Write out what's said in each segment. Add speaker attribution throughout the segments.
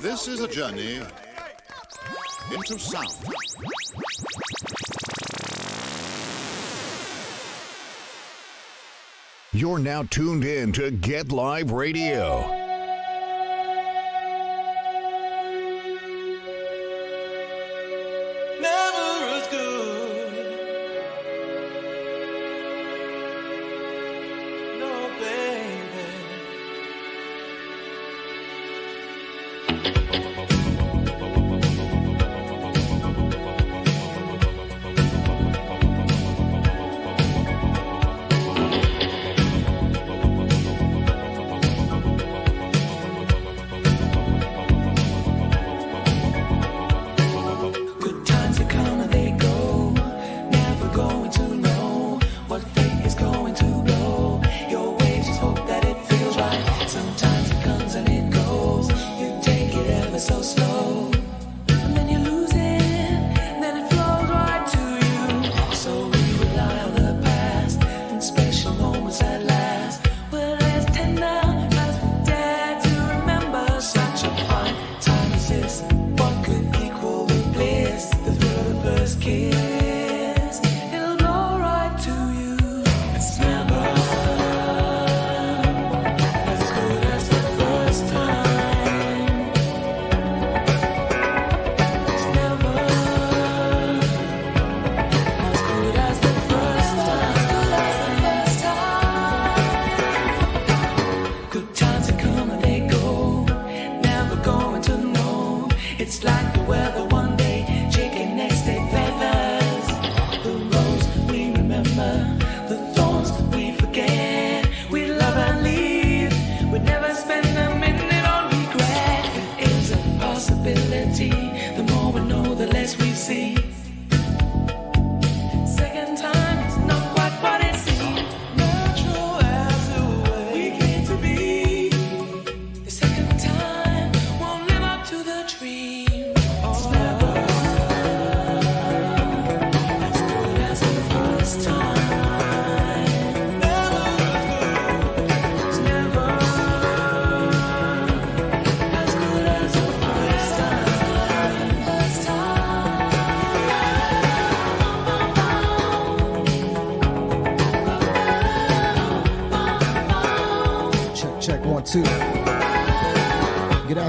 Speaker 1: This is a journey into sound.
Speaker 2: You're now tuned in to Get Live Radio.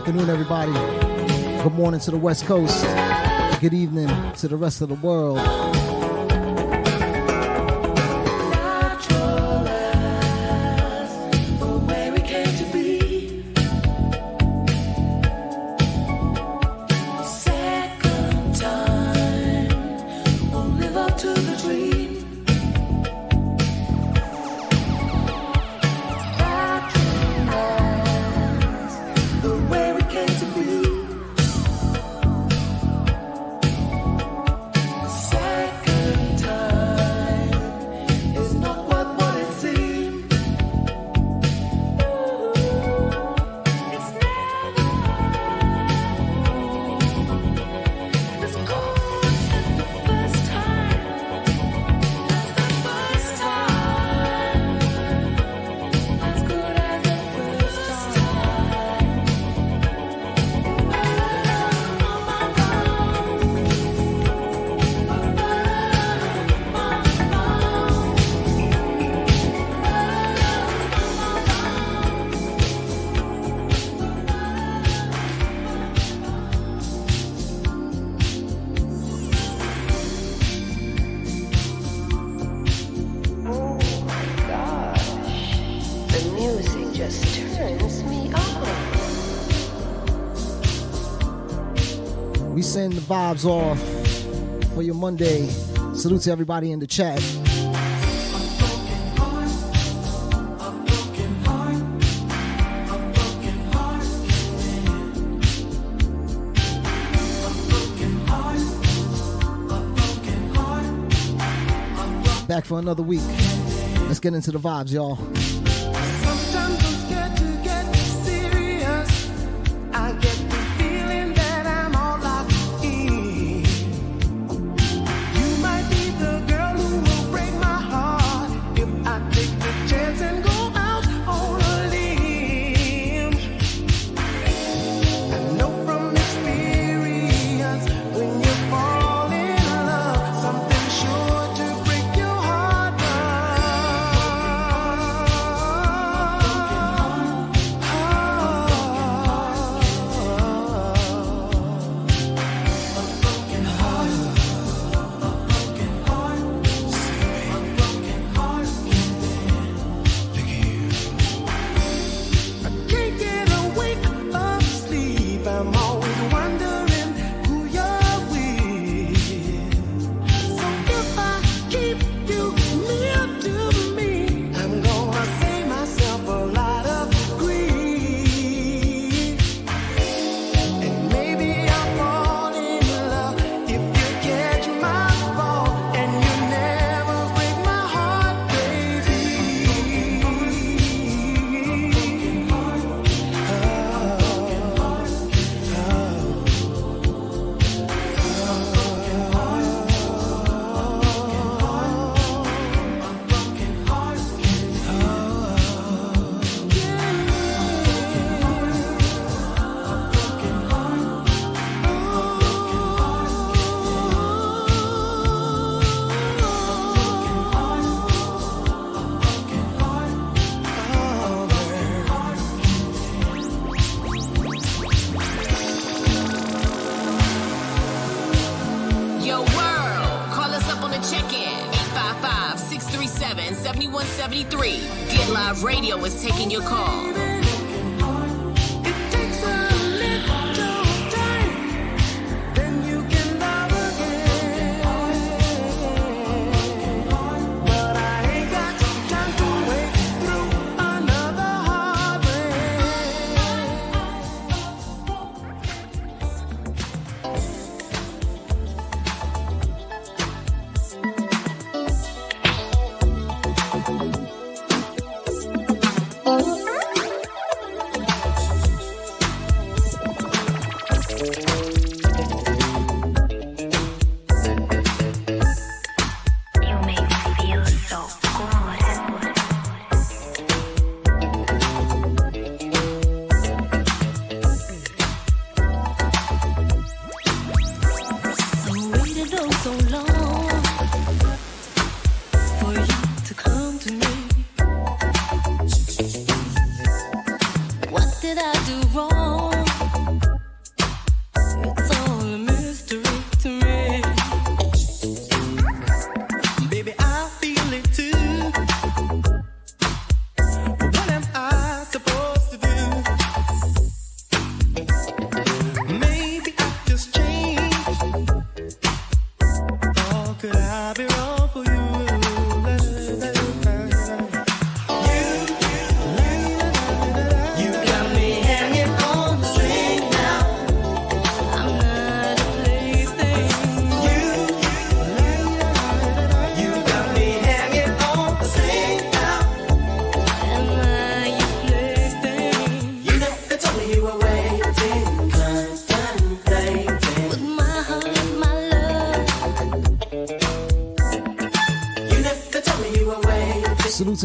Speaker 3: afternoon, everybody. Good morning to the West Coast. Good evening to the rest of the world.
Speaker 4: the
Speaker 3: vibes off for your Monday. Salute to everybody in the chat. Back for another week. Let's get into the vibes, y'all.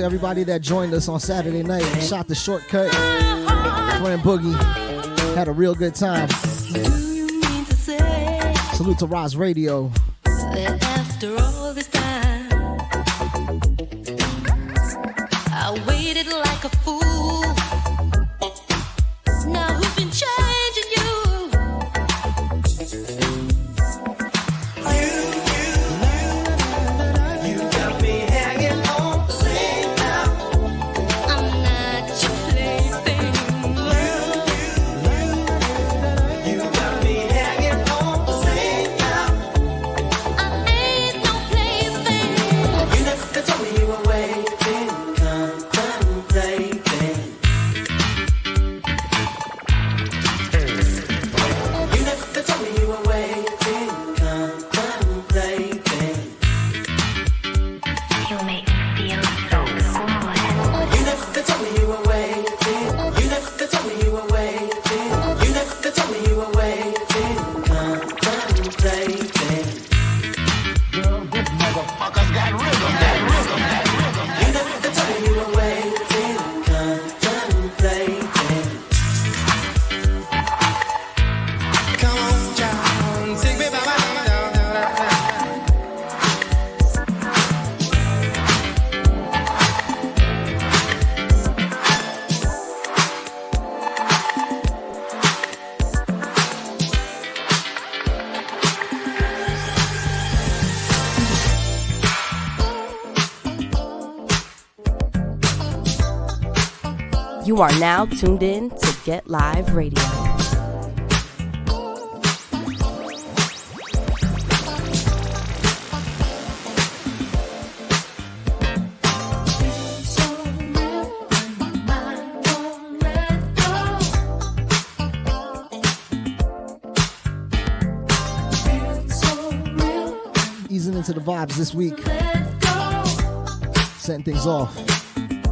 Speaker 5: everybody that joined us on Saturday night. Shot the shortcut. Playing Boogie. Had a real good time. Salute to Roz Radio.
Speaker 6: You
Speaker 7: are now tuned in to Get Live Radio.
Speaker 5: Easing into the vibes this week. Setting things off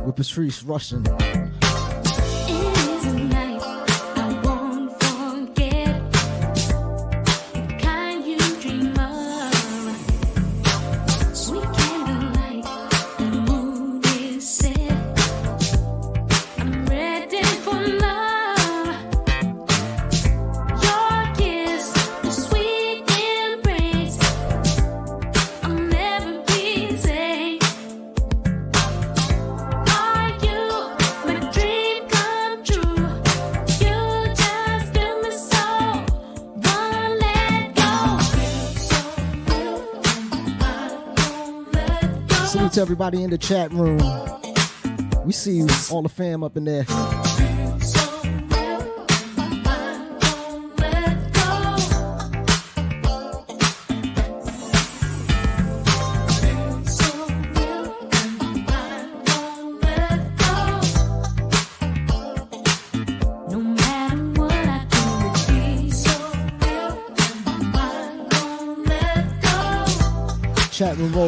Speaker 5: with Patrice Rushen. Everybody in the chat room. We see all the fam up in there.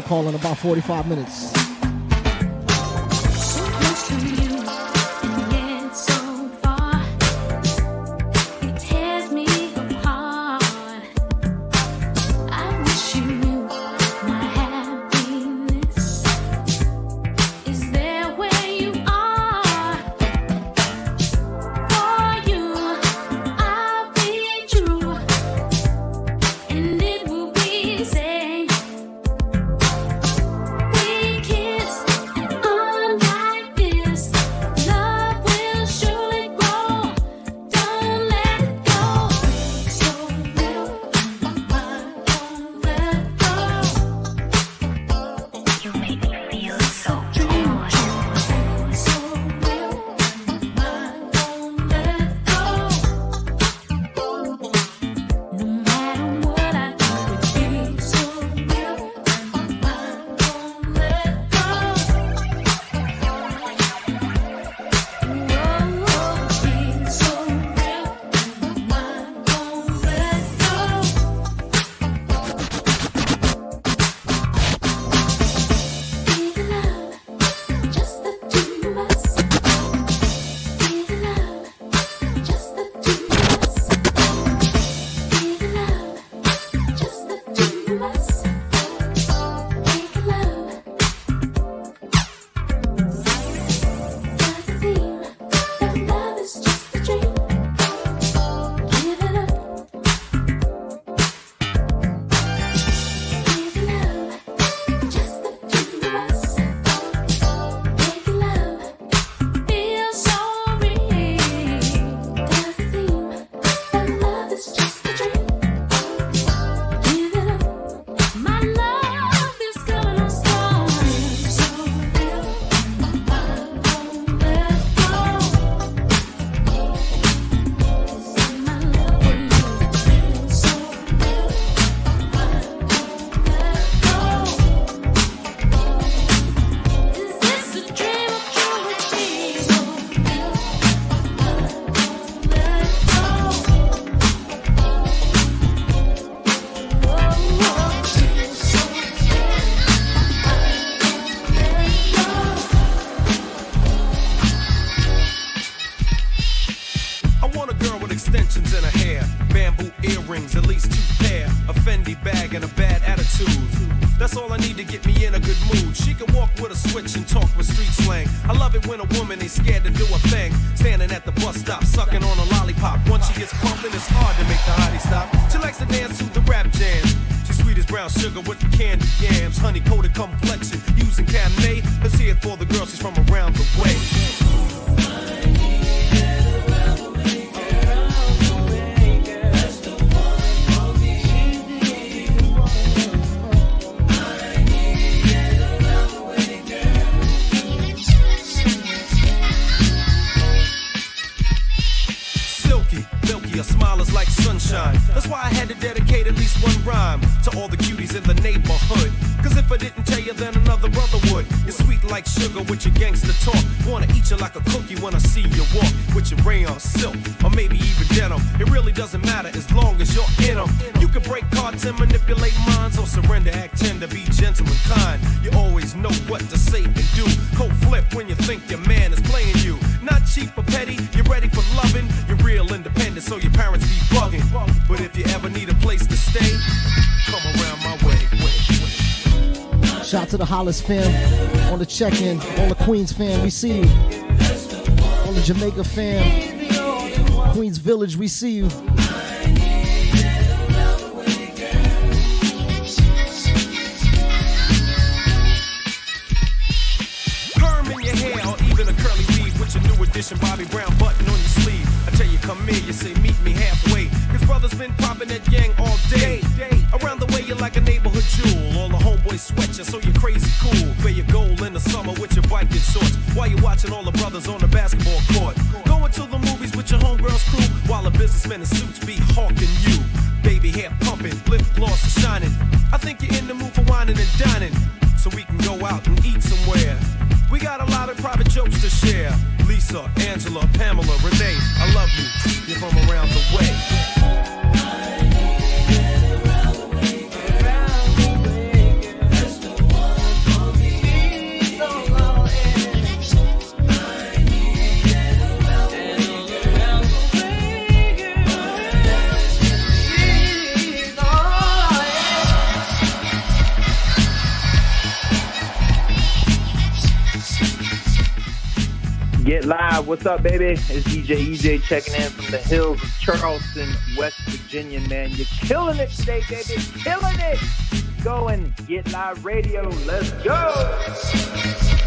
Speaker 5: Call in about 45 minutes.
Speaker 8: Woman ain't scared to do a thing. Standing at the bus stop, sucking on a lollipop. Once she gets pumping, it's hard to make the hottie stop. She likes to dance to the rap jams. She's sweet as brown sugar with the candy yams. Honey coated complexion, using Cabernet. Let's hear it for the girl, she's from around the way. Least one rhyme to all the cuties in the neighborhood. Cause if I didn't like sugar with your gangster talk. Wanna eat you like a cookie when I see you walk with your rayon silk or maybe even denim. It really doesn't matter as long as you're in them. You can break cards and manipulate minds or surrender, act tender, be gentle and kind. You always know what to say and do. Cold flip when you think your man is playing you. Not cheap or petty, you're ready for loving. You're real independent, so your parents be bugging. But if you ever need a place to stay, come around my way.
Speaker 5: Shout out to the Hollis fam on the check-in, all the Queens fam, we see you. All the Jamaica fam, Queens Village, we see you.
Speaker 8: Perm in your hair or even a curly weave with your New Edition Bobby Brown button on your sleeve. I tell you, come here, you say meet me halfway. Cause brothers been popping that yang all day. Around the way, you're like a neighborhood jewel. All the sweat you, so you're crazy cool. Where you go, in the summer with your bike and shorts. while you're watching all the brothers on the basketball court. Going to the movies with your homegirls crew while a businessman in suits be hawking you. Baby hair pumping, lip gloss is shining. I think you're in the mood for whining and dining, so we can go out and eat somewhere. We got a lot of private jokes to share. Lisa, Angela, Pamela, Renee, I love you. You're from around the way.
Speaker 3: Get live. What's up, baby? It's DJ EJ checking in from the hills of Charleston, West Virginia, man. You're killing it today, baby. Killing it. Going. Get live radio. Let's go.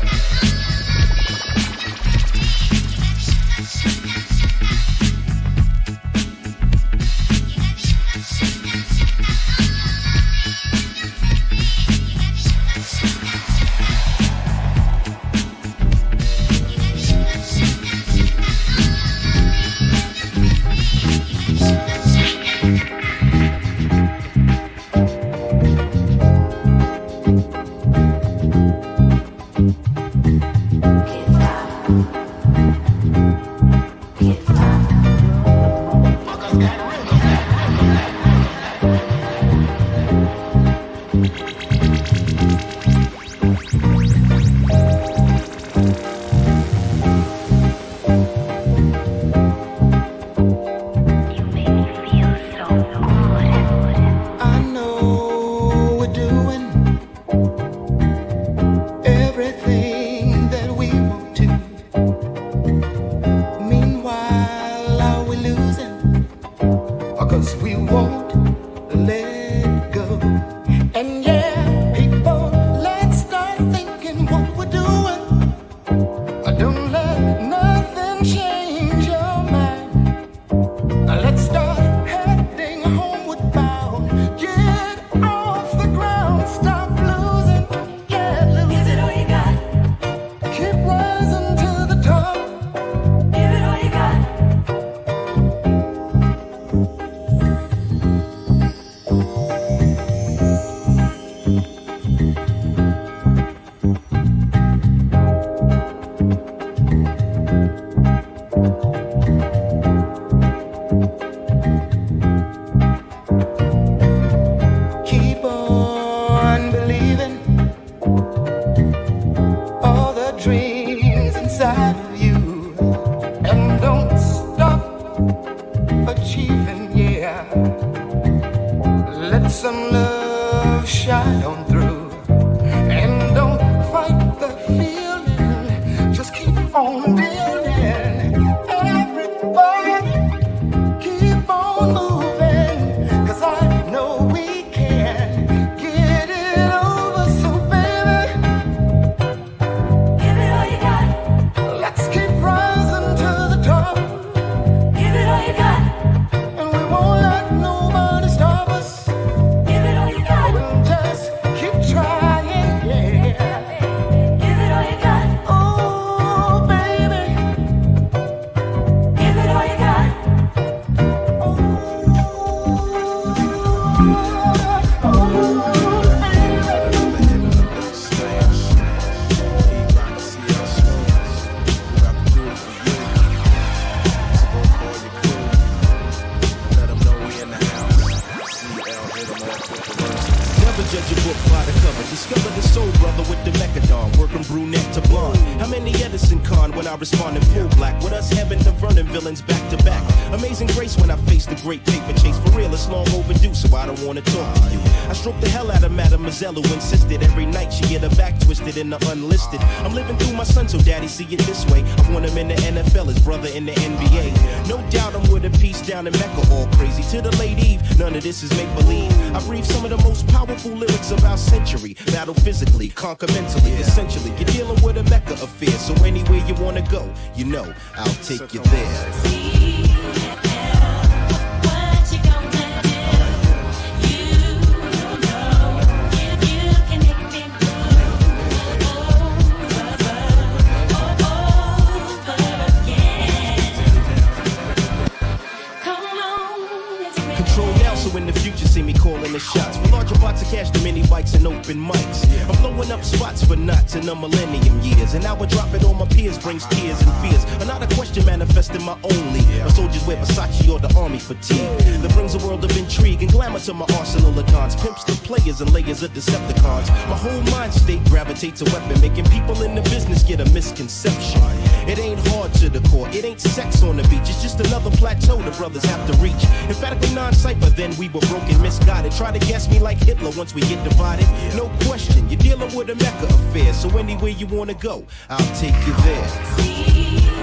Speaker 8: Who insisted every night she get her back twisted in the unlisted. I'm living through my son, so daddy see it this way. I want him in the NFL, his brother in the NBA. No doubt I'm with a piece down in Mecca, all crazy. To the late Eve, none of this is make believe. I breathe some of the most powerful lyrics of our century. Battle physically, conquer mentally, essentially. You're dealing with a Mecca affair, so anywhere you wanna go, you know I'll take you there. Years. And now I drop it on my peers brings tears and fears. Another question manifesting my only. My soldiers wear Versace or the army fatigue. That brings a world of intrigue and glamour to my arsenal of guns. Pimps the players and layers of Decepticons. My whole mind state gravitates a weapon, making people in the business get a misconception. It ain't hard to the core, it ain't sex on the beach. It's just another plateau the brothers have to reach. Emphatically non-cypher, then we were broken, misguided. Try to guess me like Hitler once we get divided. No question, you're dealing with a Mecca affair. So anywhere you wanna go, I'll take you there.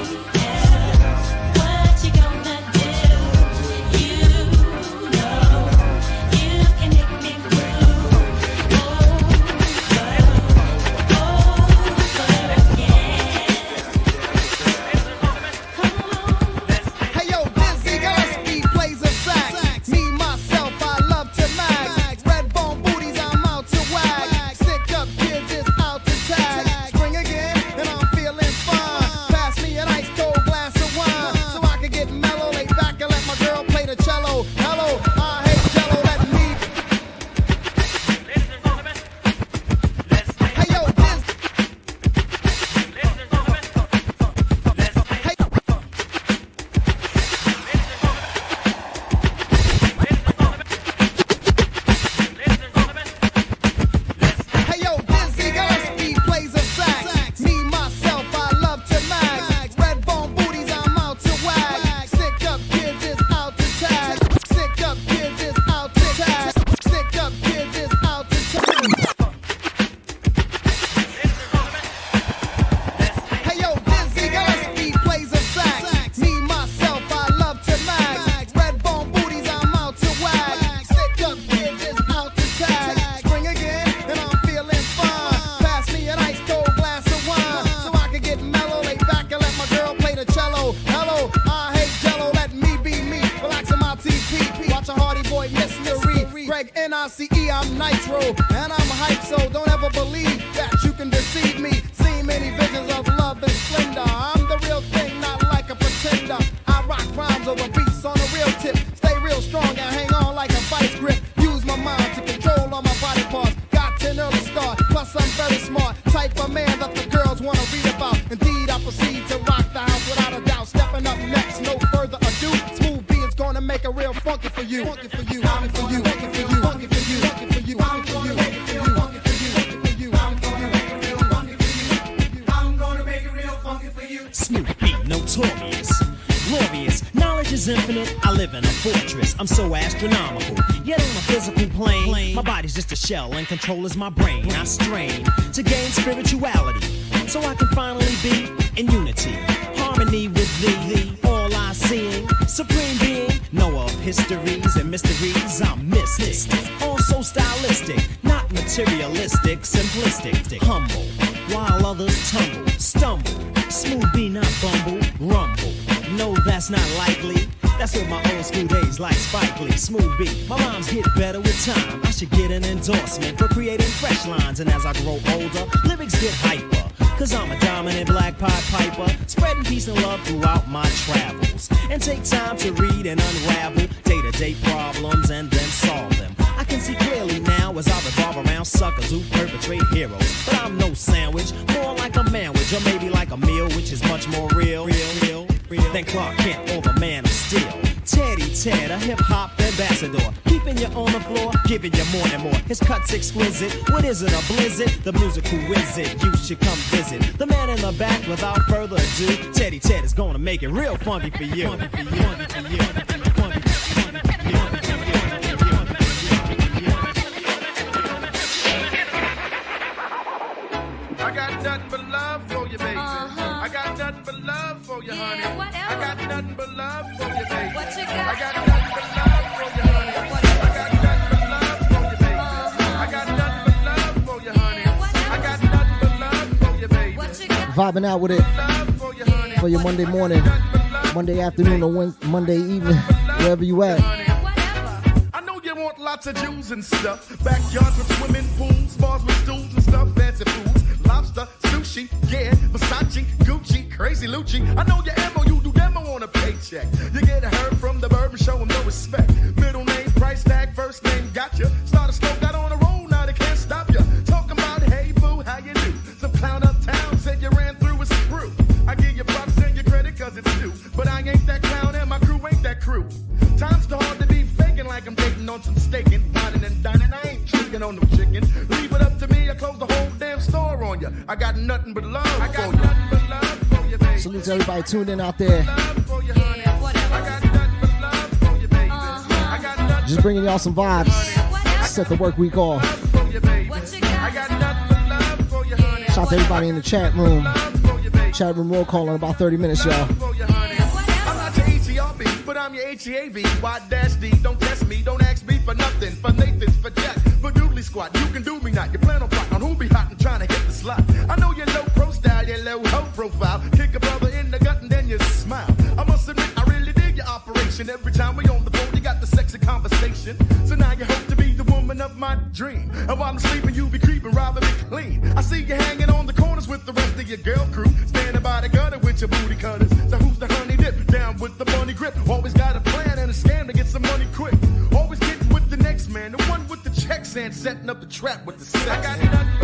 Speaker 9: Shell and control is my brain. I strain endorsement for creating fresh lines. And as I grow exquisite. What is it, a blizzard? The musical wizard. You should come visit. The man in the back, without further ado, Teddy Ted is gonna make it real funky for you. Funky for you. Funky for you. Funky for you.
Speaker 10: I got nothing but love for you, baby. I got nothing but love for you, honey. I got nothing but love for you, baby. What you got? I got nothing but love
Speaker 4: Vibing out with it for your Monday morning, Monday afternoon, or Wednesday, Monday evening, wherever you at.
Speaker 10: I know you want lots of Jews and stuff. Backyards with swimming pools, bars with stools and stuff, fancy foods, lobster, sushi, yeah, Versace, Gucci, crazy Lucci. I know your you do demo on a paycheck. You get a herd from the bourbon, show 'em no respect. Middle name, price tag, first name, gotcha. on I got nothing but love I got for you. Nothing but love for you, baby.
Speaker 4: Salute to everybody tuned in out there. Just bringing y'all some vibes. Set the work week off. Shout out to everybody in the chat room. Chat room roll call in about 30 minutes, y'all.
Speaker 10: I'm not your HERB, but I'm your HEAV. Y dash D, don't test me, don't ask me for nothing. For Nathan's, for Jack, for Dooley Squad. You can do me not. You plan on plotting on who be hot slot. I know you're low pro style, you're low hoe profile. Kick a brother in the gut and then you smile. I must admit, I really dig your operation. Every time we on the phone, you got the sexy conversation. So now you hope to be the woman of my dream. And while I'm sleeping, you be creeping, rather be clean. I see you hanging on the corners with the rest of your girl crew. Standing by the gutter with your booty cutters. So who's the honey dip? Down with the money grip. Always got a plan and a scam to get some money quick. Always getting with the next man, the one with the checks and setting up the trap with the sex. I got nothing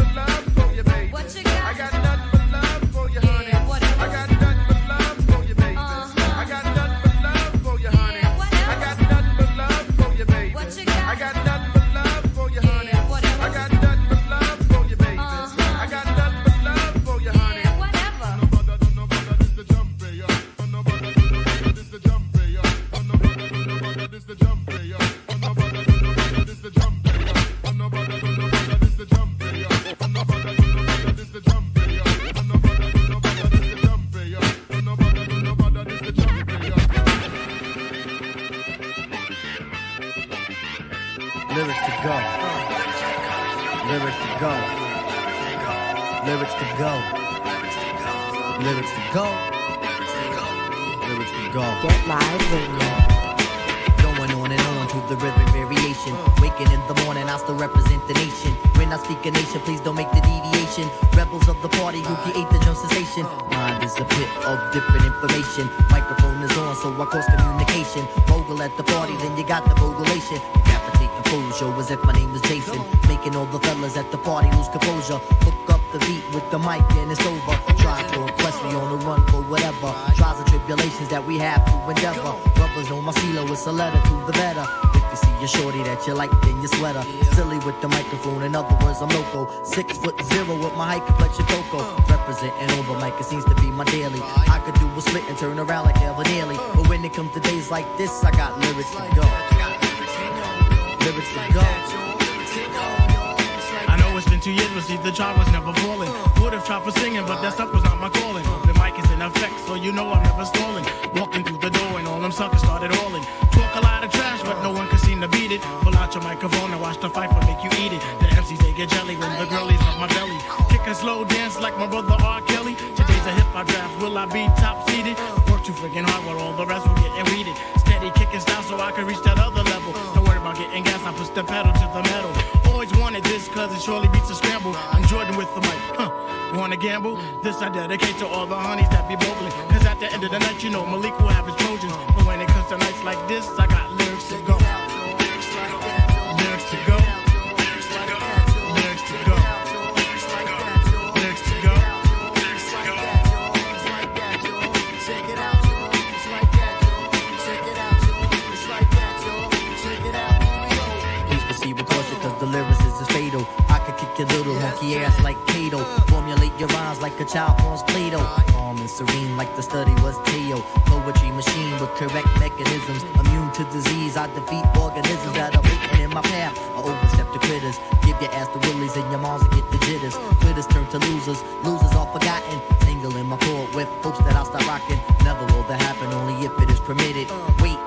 Speaker 11: mic and it's over. Try to impress me on the run for whatever. Trials and tribulations that we have to endeavor. Brothers know my CeeLo, it's a letter to the better. If you see a shorty that you like, then you sweater. Silly with the microphone, in other words, I'm loco. Six foot zero with my high complexion cocoa. Representing over mic, it seems to be my daily. I could do a split and turn around like Evan Nearly. But when it comes to days like this, I got lyrics to go. Lyrics to go.
Speaker 12: Two years, but see, the job was never falling. Would have tried for singing, but that stuff was not my calling. The mic is in effect, so you know I'm never stalling. Walking through the door, and all them suckers started hauling. Talk a lot of trash, but no one could seem to beat it. Pull out your microphone and watch the fight for make you eat it. The MCs, they get jelly when the girlies up my belly. Kick a slow dance like my brother R. Kelly. Today's a hip hop draft, will I be top seeded? Work too freaking hard while all the rest will get weeded. Steady kicking style so I can reach that other level. Don't worry about getting gas, I push the pedal to the metal. Always wanted this cause it surely beats Wanna gamble? This I dedicate to all the honeys that be bogling. Cause at the end of the night, you know Malik will have his Trojans. But when it comes to nights like this, I got
Speaker 11: monkey ass like Kato. Formulate your rhymes like a child forms Play-Doh. Calm and serene like the study was Teo. Poetry machine with correct mechanisms. Immune to disease, I defeat organisms that are waiting in my path. I overstep the critters. Give your ass the willies and your moms get the jitters. Quitters turn to losers. Losers are forgotten. Tangle in my cord with hopes that I'll stop rocking. Never will that happen, only if it is permitted. Wait.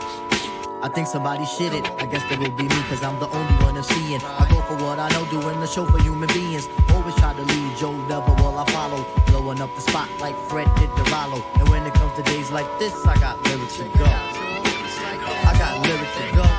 Speaker 11: I think somebody shit it. I guess that will be me, cause I'm the only one I'm seeing. I go for what I know, doing the show for human beings. Always try to lead Joe Devil while I follow. Blowing up the spot like Fred did to Rollo. And when it comes to days like this, I got lyrics to go. I got lyrics to go.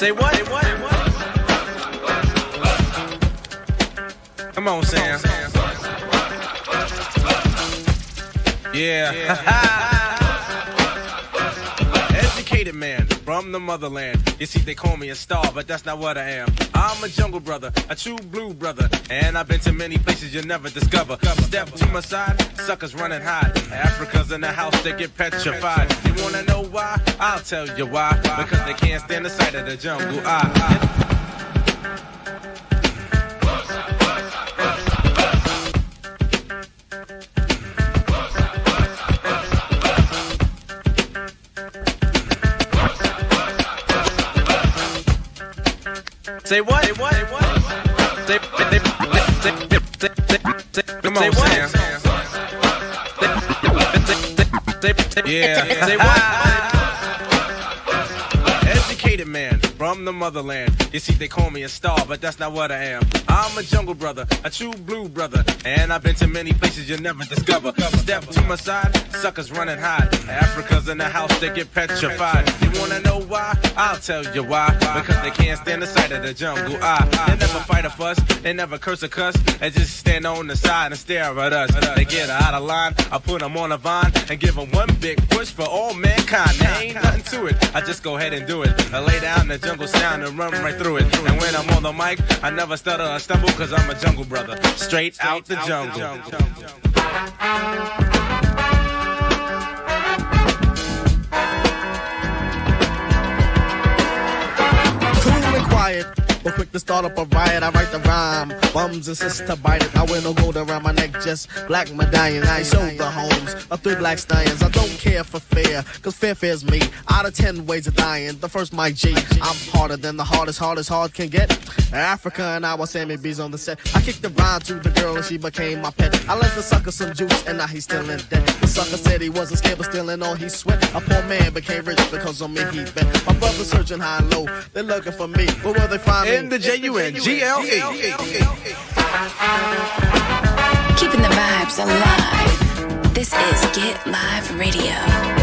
Speaker 13: Say what? Say what? Come on, Sam. Yeah. Educated man from the motherland. You see, they call me a star, but that's not what I am. I'm a jungle brother, a true blue brother. And I've been to many places you'll never discover. Step to my side, suckers running hide. Africa's in the house, they get petrified. You wanna know why? I'll tell you why. Because they can't stand the sight of the jungle. I, I Say what? Say what? Say what? Say, say, say, say, Come on, Sam. Yeah. Say what? Educated man from the motherland. You see, they call me a star, but that's not what I am. I'm a jungle brother, a true blue brother. And I've been to many places you'll never discover. Step to my side, suckers running hide. Africa's in the house, they get petrified. You wanna know why? I'll tell you why. Because they can't stand the sight of the jungle. I, they never fight a fuss, they never curse a cuss. They just stand on the side and stare at us. They get out of line, I put them on a vine and give them one big push for all mankind. There ain't nothing to it, I just go ahead and do it. I lay down the jungle sound and run right through it. And when I'm on the mic, I never stutter or stumble cause I'm a jungle brother. Straight out the jungle.
Speaker 14: Cool and quiet. But quick to start up a riot, I write the rhyme. Bums insist to bite it. I wear no gold around my neck, just black medallions. I show the homes of three black stallions. I don't care for fear, cause fear fears me. Out of ten ways of dying, the first my G. I'm harder than the hardest, hardest hard can get. Africa and I was Sammy B's on the set. I kicked the rhyme to the girl and she became my pet. I left the sucker some juice and now he's still in debt. The sucker said he wasn't scared but still all he sweat. A poor man became rich because on me he bet. My brother's searching high and low, they're looking for me. But will they find me?
Speaker 13: In the J-U-N-G-L-E.
Speaker 15: Keeping the vibes alive. This is Get Live Radio.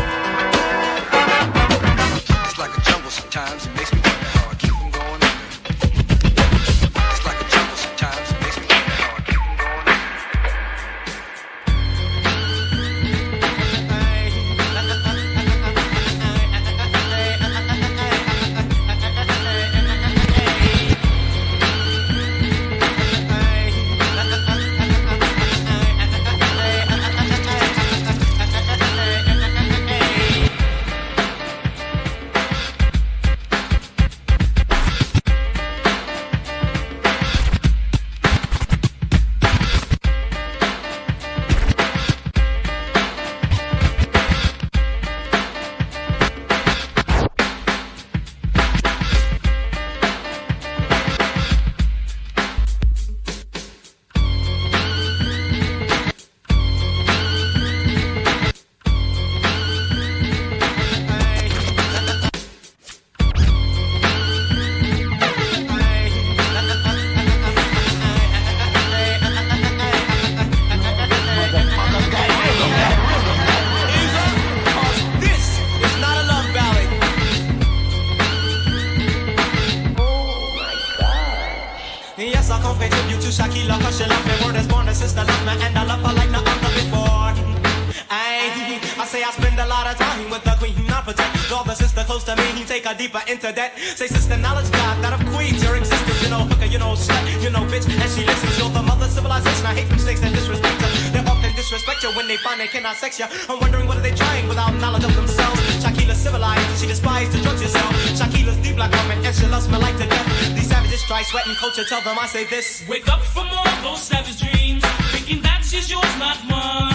Speaker 16: All the sister close to me, he take her deeper into that. Say sister knowledge, God, that of queens, your existence, you know, hooker, you know, slut, you know, bitch, and she listens, you're the mother civilization, I hate mistakes and disrespect her. They often disrespect you when they find they cannot sex you. I'm wondering what are they trying without knowledge of themselves. Shakila civilized, she despises to drugs herself. Shakila's deep like woman, and she loves me like to death. These savages try sweating culture, tell them I say this.
Speaker 17: Wake up from all those savage dreams, thinking that she's yours, not mine.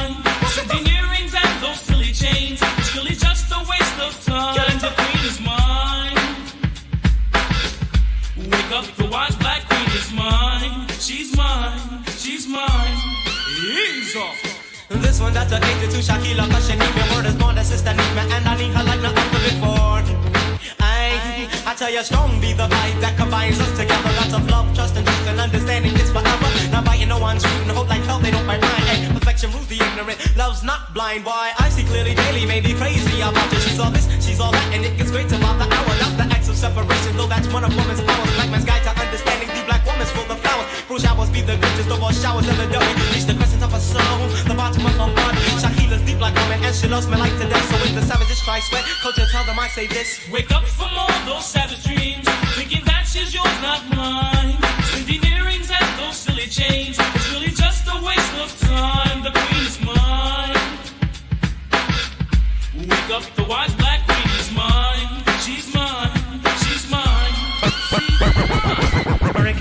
Speaker 16: One dedicated to Shakila, cause she need me word is born, the sister need me, and I need her like no other before. I, I tell you, strong be the vibe that combines us together. Lots of love, trust, and truth, and understanding is forever. Not biting no one's fruit, and hope like hell they don't bite mine. Ay, perfection rules the ignorant, love's not blind. Why? I see clearly daily, maybe crazy about her. She's all this, she's all that, and it gets great about the hour. Not the acts of separation, though that's one Afro showers be the greatest of all showers ever dealt. Reach the crescent of a soul, the bottom of a mud. Shakila's deep like ramen and she loves me like to dance. So with the savages try sweat, culture tell them I say this.
Speaker 17: Wake up from all those savage dreams, thinking that she's yours, not mine. Cindy earrings and those silly chains, it's really just a waste of time. The queen is mine. Wake up the wise.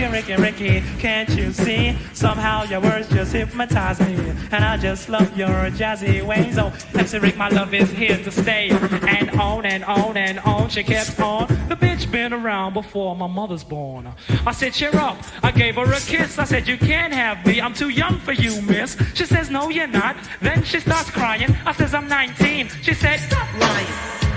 Speaker 18: Ricky, Ricky, Ricky, can't you see? Somehow your words just hypnotize me. And I just love your jazzy ways. Oh, MC Rick, my love is here to stay. And on and on and on, she kept on. The bitch been around before my mother's born. I said, cheer up. I gave her a kiss. I said, you can't have me. I'm too young for you, miss. She says, no, you're not. Then she starts crying. I says, I'm 19. She said, stop lying.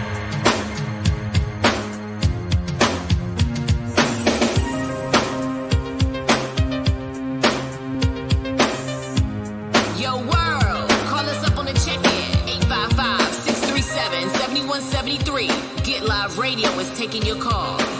Speaker 10: A radio is taking your call.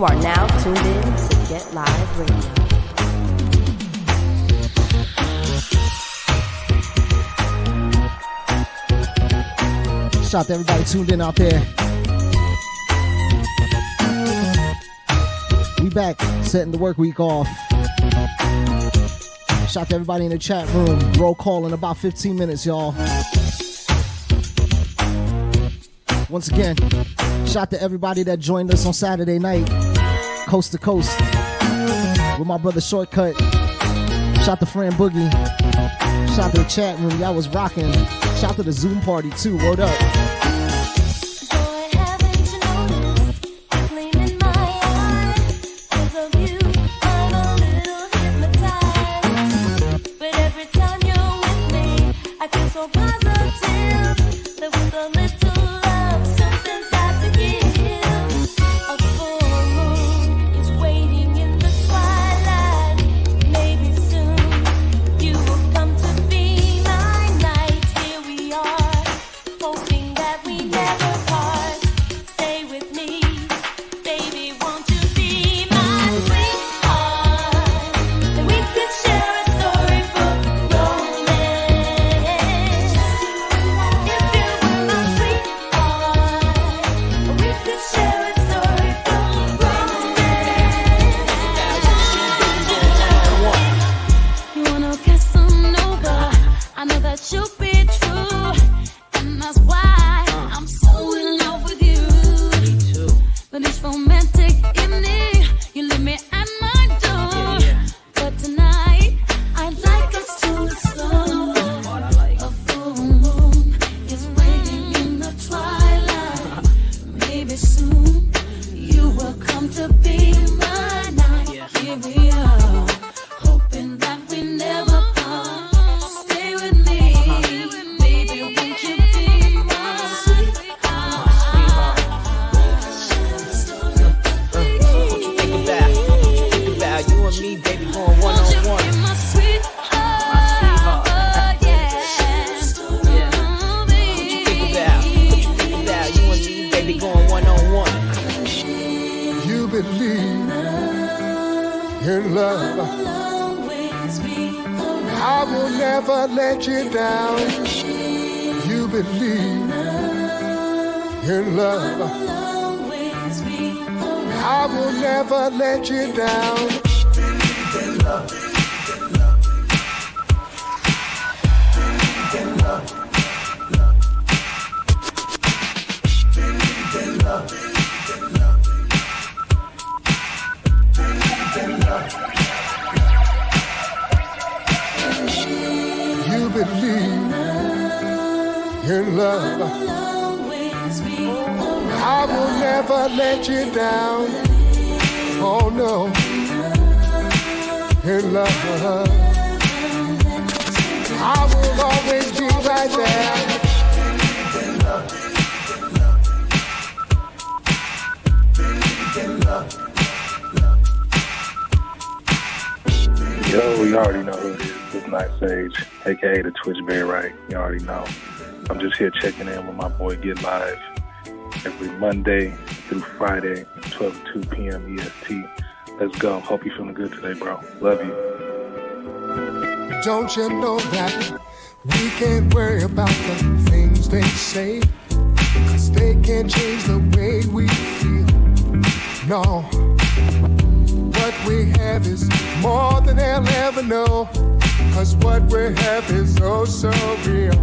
Speaker 19: You
Speaker 7: are now tuned in to Get Live Radio.
Speaker 5: Shout out to everybody tuned in out there. We back, setting the work week off. Shout out to everybody in the chat room. Roll call in about 15 minutes, y'all. Once again, shout out to everybody that joined us on Saturday night, coast to coast, with my brother Shortkut. Shout out to Fran Boogie. Shout out to the chat room. Y'all was rocking. Shout out to the Zoom party too. Word up.
Speaker 20: believe in
Speaker 21: love. I will never let you down. You believe in love. I will never let you down. Will let you down. Oh no. In love. I will always be right there.
Speaker 22: Yo, you already know who it is. It's Night Sage, aka the Twitch Bear, right? You already know. I'm just here checking in with my boy Get Live every Monday through Friday, 12 to 2 p.m. EST. Let's go. Hope you're feeling good today, bro. Love you.
Speaker 21: Don't you know that we can't worry about the things they say? Cause they can't change the way we feel. No. What we have is more than they'll ever know. Cause what we have is oh so real.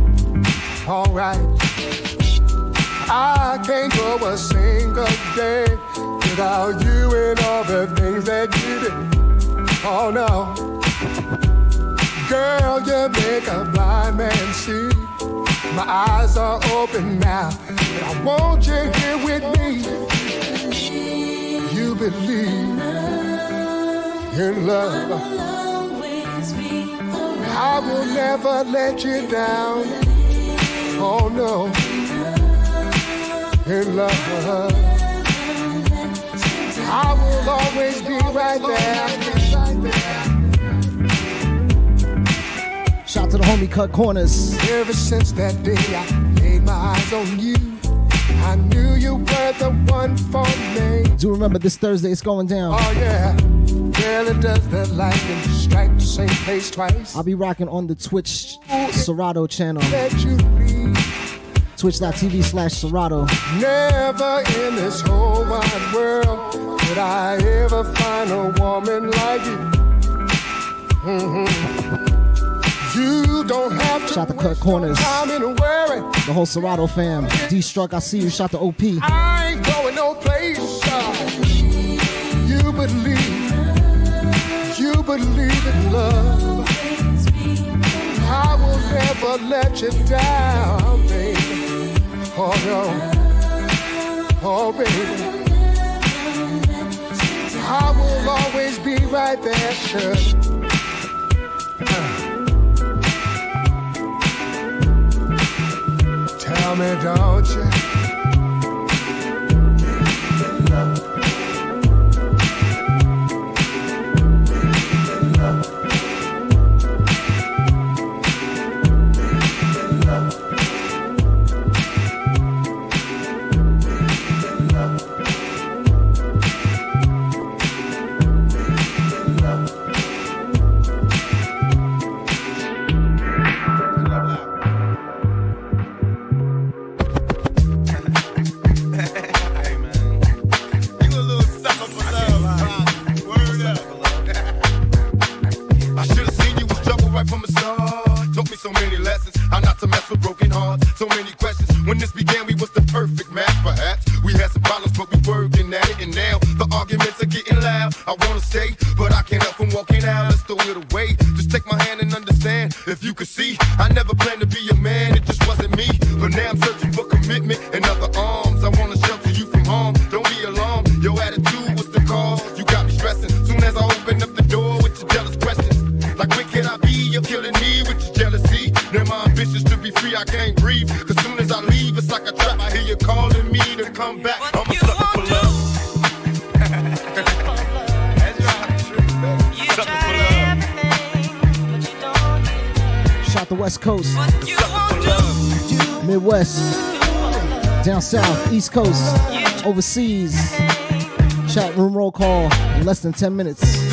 Speaker 21: Alright. I can't go a single day without you and all the things that you did. Oh no. Girl, you make a blind man see. My eyes are open now, but I want you here with me. You believe in love. I will never let you down. Oh no. In love. I will always be right there.
Speaker 4: Shout to the homie Cut Corners.
Speaker 21: Ever since that day I laid my eyes on you, I knew you were the one for me.
Speaker 4: Do remember this Thursday it's going down.
Speaker 21: Oh yeah, girl, it does the lightning strike the same place twice.
Speaker 4: I'll be rocking on the Twitch Serato channel.
Speaker 21: Let you leave.
Speaker 4: Twitch.tv slash Serato.
Speaker 21: Never in this whole wide world could I ever find a woman like you. Mhm. You don't have to
Speaker 4: Shout to Cut Corners.
Speaker 21: time in a worry.
Speaker 4: The whole Serato fam. D Struck, I see you. Shout to OP.
Speaker 21: I ain't going no place. You believe, you believe in love. I will never let you down. Oh no, oh baby. I will always be right there, sure. Tell me, don't you?
Speaker 4: Coast. Overseas. Chat room roll call in less than 10 minutes.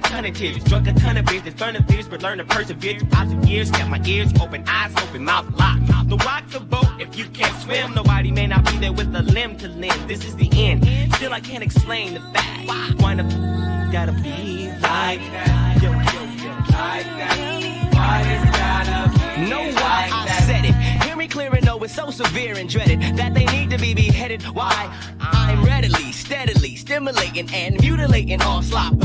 Speaker 23: To
Speaker 24: come? I cried a ton of tears, drunk a ton of beers, there's burning fears, but learn to persevere. Throughout the years, kept my ears open, eyes open, mouth locked. No rock the boat if you can't swim. Nobody may not be there with a limb to limb. This is the end. Still, I can't explain the fact. Why? Why the f- gotta be like that? Yo, yo, yo, like that. Why it's gotta be Know why I said it. Hear me clear and know it's so severe and dreaded that they need to be beheaded. Why? I'm readily, steadily stimulating and mutilating all sloppily.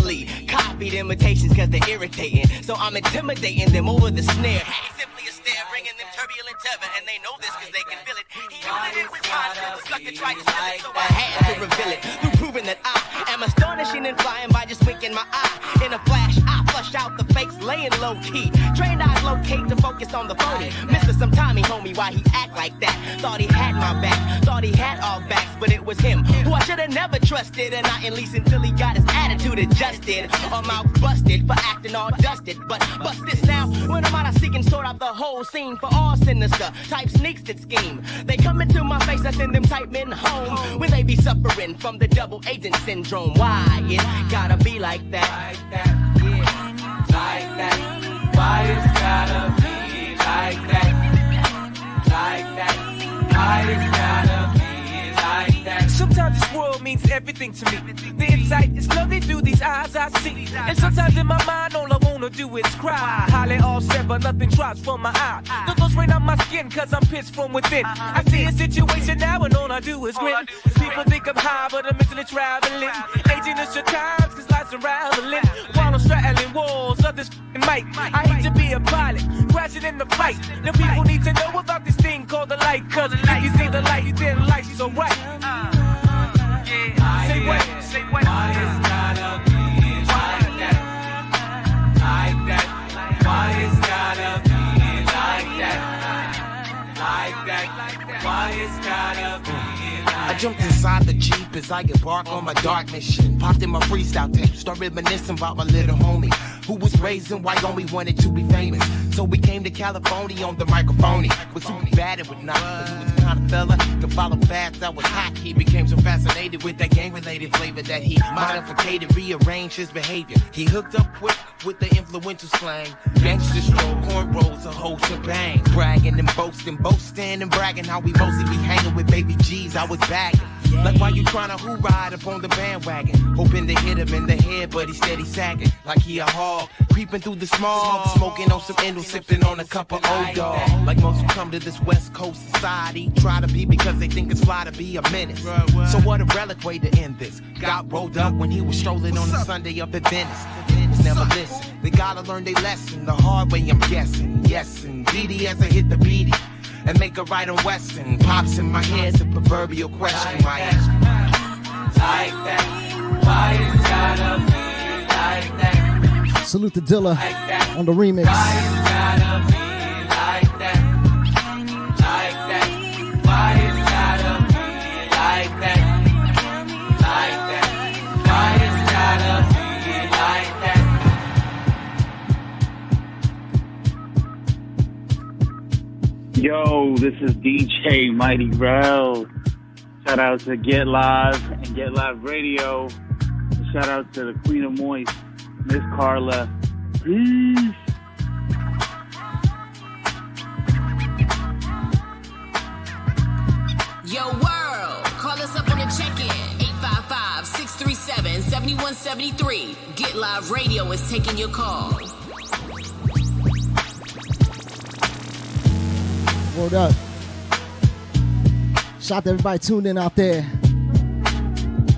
Speaker 24: Imitations cause they're irritating. So I'm intimidating them over the snare. Simply a stare, bringing them turbulent tether, and they know this cause they can feel it. He only did respond to the sucker tried to steal it, so I had to reveal it. Through proving that I am astonishing and flying by just winking my eye. In a flash, I flush out the fakes, laying low key. Trained eyes locate to focus on the phony. Mr. Some Tommy homie, why he act like that? Thought he had my back, thought he had all it was him who I should have never trusted, and not at least until he got his attitude adjusted I'm out busted for acting all dusted. But bust this now, when I'm out, I seek and sort out the whole scene for all sinister type sneaks that scheme. They come into my face, I send them type men home when they be suffering from the double agent syndrome. Why it gotta be like that? Like that, yeah, like that. Why it's gotta be like that? Like that. Why it's gotta? Sometimes this world means everything to me. The insight is lovely through these eyes I see. And sometimes in my mind, all I wanna do is cry. Highly all said, but nothing drops from my eye. The thoughts rain on my skin, cause I'm pissed from within. I see a situation now, and all I do is grin. People think I'm high, but I'm mentally traveling. Aging is your times, cause life's unraveling. While I'm straddling walls of this mic. I hate to be a pilot, crashing in the fight. The people need to know about this thing called the light, cause if you see the light, you then light, so right. Say what? Why it's gotta be like that? Like that? Why it's gotta be like that? Like that? Why it's gotta be
Speaker 25: I jumped inside the Jeep as I embark on my dark mission. Popped in my freestyle tape, start reminiscing about my little homie who was raised in Wyoming, wanted to be famous. So we came to California on the microphone. Was super bad it would not, but he was the kind of fella to follow fast that was hot. He became so fascinated with that gang-related flavor that he modified, rearranged his behavior. He hooked up quick with the influential slang, gangster stroll, cornrows, a whole shebang. Bragging and boasting, boasting and bragging how we mostly be hanging with baby G's. I was bagging. Like why you tryna who ride up on the bandwagon? Hoping to hit him in the head, but he steady sagging. Like he a hog, creeping through the smog, smoking on some endo, sipping on a cup of old dog. Like most who come to this West Coast society, try to be because they think it's fly to be a menace. So what a relic way to end this. Got rolled up when he was strolling on a Sunday up at Venice. Niggas never listen. They gotta learn their lesson the hard way, I'm guessing. Yes, indeed, as I hit the beady and make a right on Western. Pops in my head, the proverbial question. Why
Speaker 24: like that? Why it's gotta be like that?
Speaker 4: Salute to Dilla on the remix.
Speaker 26: Yo, this is DJ Mighty Rel. Shout out to Get Live and Get Live Radio. Shout out to the Queen of Moist, Miss Carla. Peace.
Speaker 18: Yo, world, call us up on the check-in. 855-637-7173. Get Live Radio is taking your call.
Speaker 4: Word up. Shout out to everybody tuned in out there.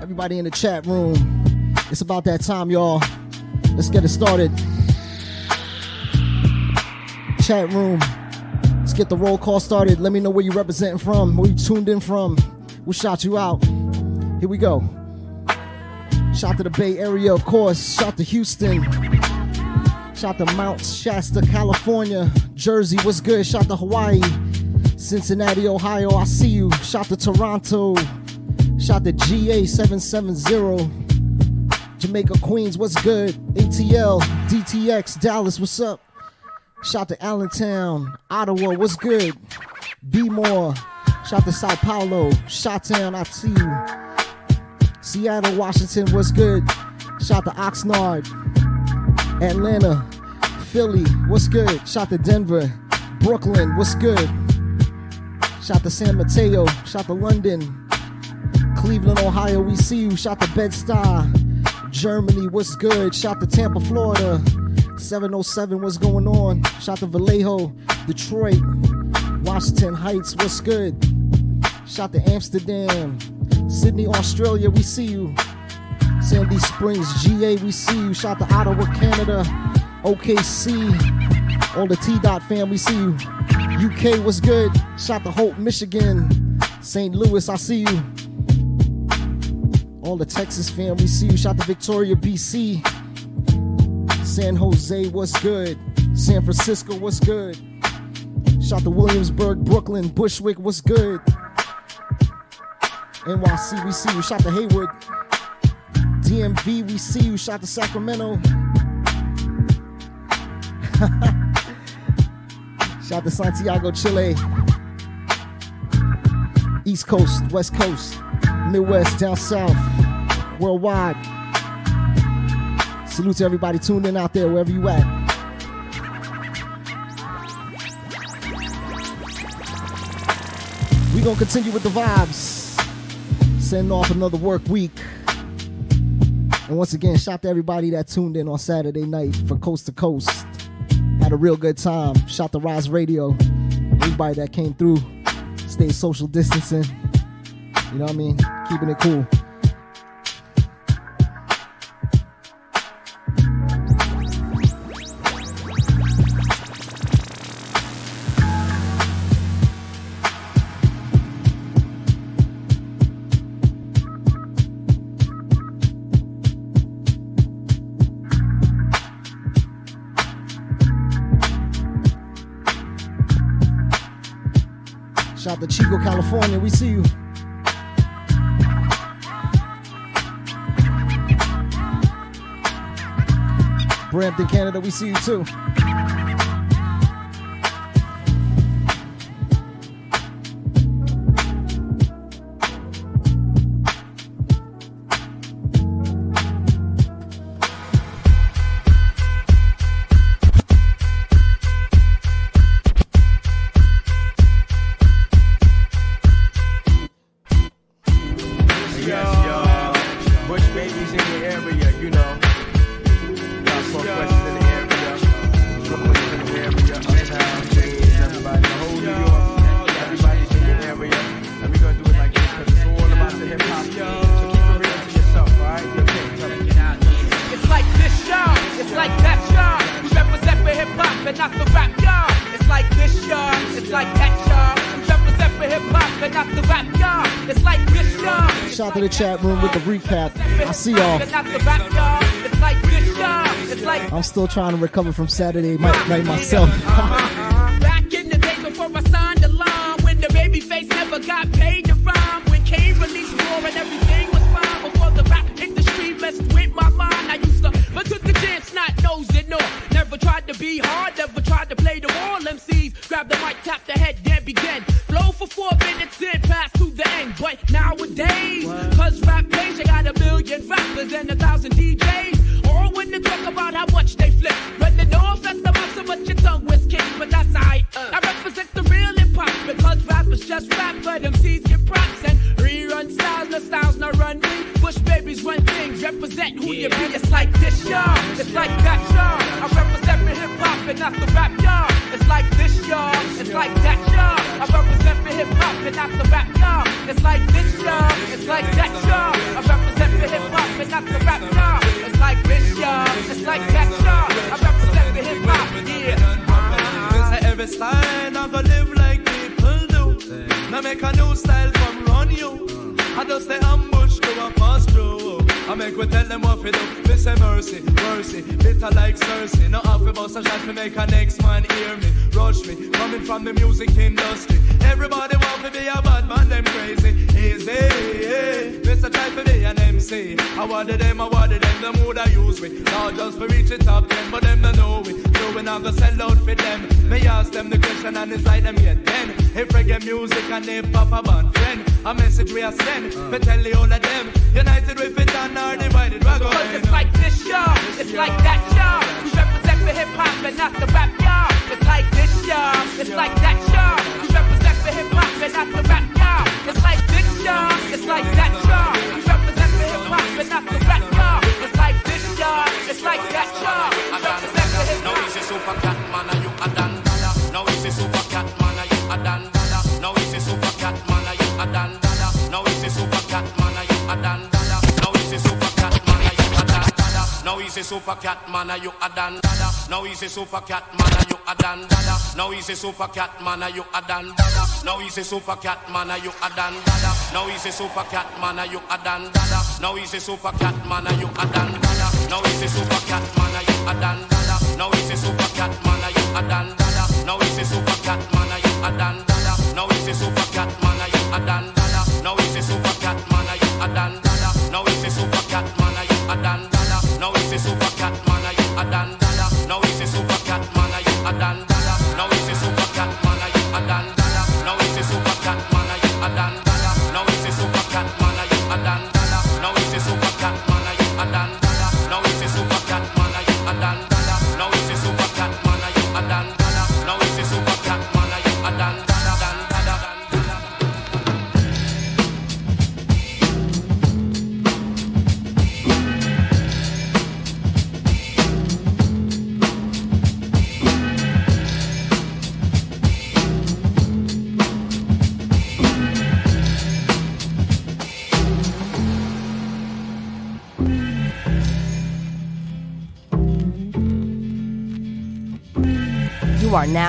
Speaker 4: Everybody in the chat room. It's about that time, y'all. Let's get it started. Chat room. Let's get the roll call started. Let me know where you representing from, where you tuned in from. We'll shout you out. Here we go. Shout to the Bay Area, of course. Shout to Houston. Shout to Mount Shasta, California. Jersey, what's good? Shout to Hawaii. Cincinnati, Ohio, I see you. Shout to Toronto. Shout to GA770. Jamaica, Queens, what's good? ATL, DTX, Dallas, what's up? Shout to Allentown, Ottawa, what's good? Be more. Shout to Sao Paulo, Shottown, I see you. Seattle, Washington, what's good? Shout to Oxnard, Atlanta, Philly, what's good? Shout to Denver, Brooklyn, what's good? Shout to San Mateo, shout to London, Cleveland, Ohio, we see you. Shout to Bed-Stuy, Germany, what's good? Shout to Tampa, Florida, 707, what's going on? Shout to Vallejo, Detroit, Washington Heights, what's good? Shout to Amsterdam, Sydney, Australia, we see you. Sandy Springs, GA, we see you. Shout to Ottawa, Canada, OKC, all the T Dot fam, we see you. UK, what's good? Shout to Hope, Michigan, St. Louis, I see you. All the Texas fam, we see you. Shout to Victoria, BC. San Jose, what's good? San Francisco, what's good? Shout to Williamsburg, Brooklyn, Bushwick, what's good? NYC, we see you. Shout to Hayward. DMV, we see you. Shout to Sacramento. Shout to Santiago, Chile. East Coast, West Coast, Midwest, down south, worldwide. Salute to everybody tuned in out there, wherever you at. we
Speaker 27: gonna continue with the vibes. Send off another work week. And once again, shout to everybody that tuned in on Saturday night for coast to coast. Had a real good time. Shout to Rise Radio. Everybody that came through. Stay social distancing. You know what I mean? Keeping it cool. In Canada. We see you too.
Speaker 4: the
Speaker 27: chat room with the recap. I'll see y'all. I'm still trying to recover from Saturday night myself.
Speaker 8: super cat man, are you a dan dada? Now he's a super cat man, are you a dan dada? Now he's a super cat man, are you a dan dada? Now he's a super cat man, are you a dan dada? Now he's a super cat man, are you a dan dada? Now he's a super cat man, are you a dan dada? Now he's a super cat man, are you a dan dada? Now he's a super cat man, are you a dan dada? Now he's a super cat man, are you a dan dada?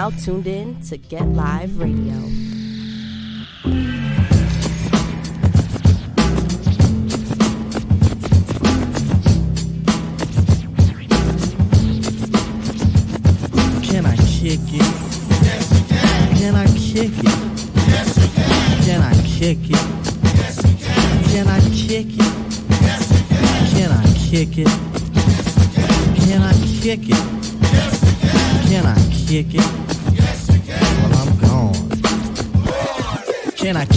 Speaker 8: Now
Speaker 28: tuned in to Get Live Radio.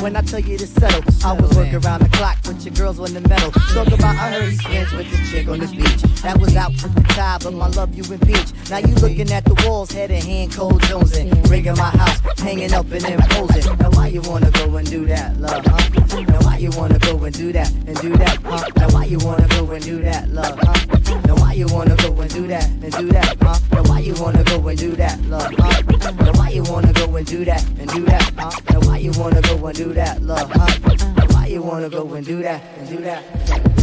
Speaker 11: When I tell you to settle. I was working around the clock, but your girls on the metal. Ah. Talk about I heard he's friends with this chick on the beach. That was out for the time, but my love you in impeach. Now you looking at the walls, head and hand, cold Jones Jonesing. Rigging my house, hanging up and imposing. Now why you wanna go and do that, love, huh? Now why you wanna go and do that and do that, huh? Now why you wanna go and do that, love, huh? Why you wanna go and do that and do that, huh? Now why you wanna go and do that, love, huh? Now why you wanna go and do that and do that, huh? Now why you wanna go and do that, love, huh? Now why you wanna go and do that and do that?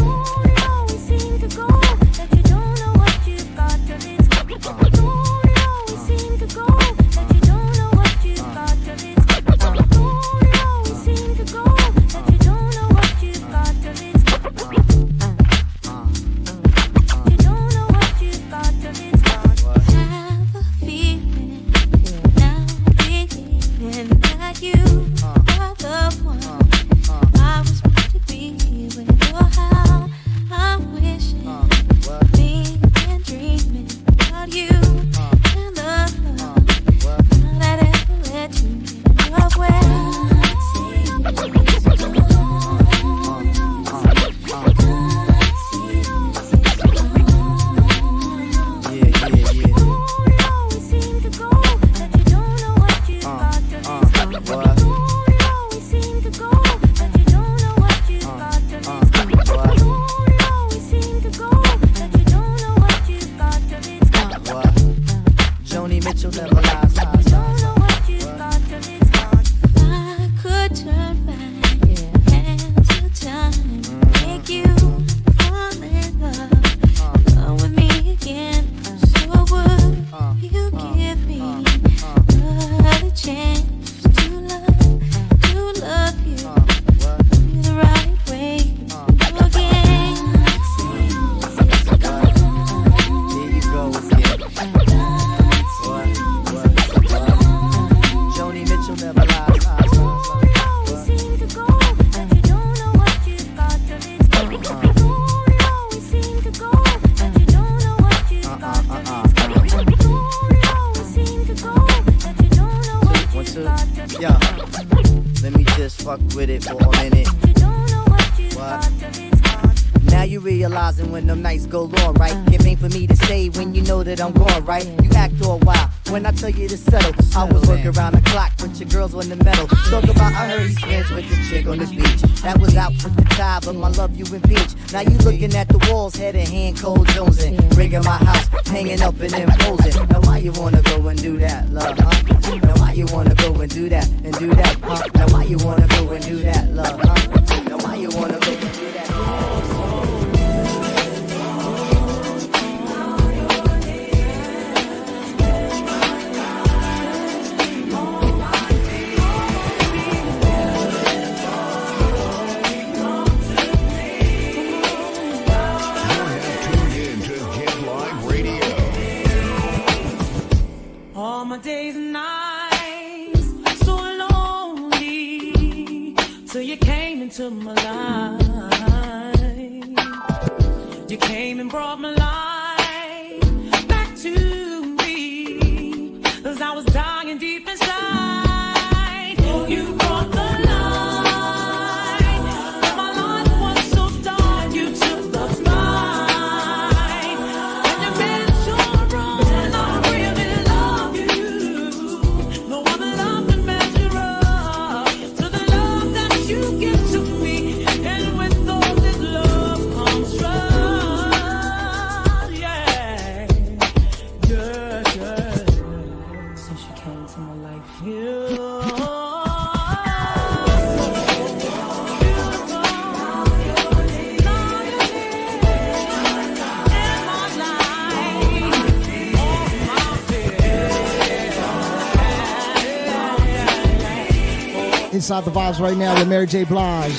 Speaker 2: Inside the
Speaker 4: Vibes right now with Mary J. Blige.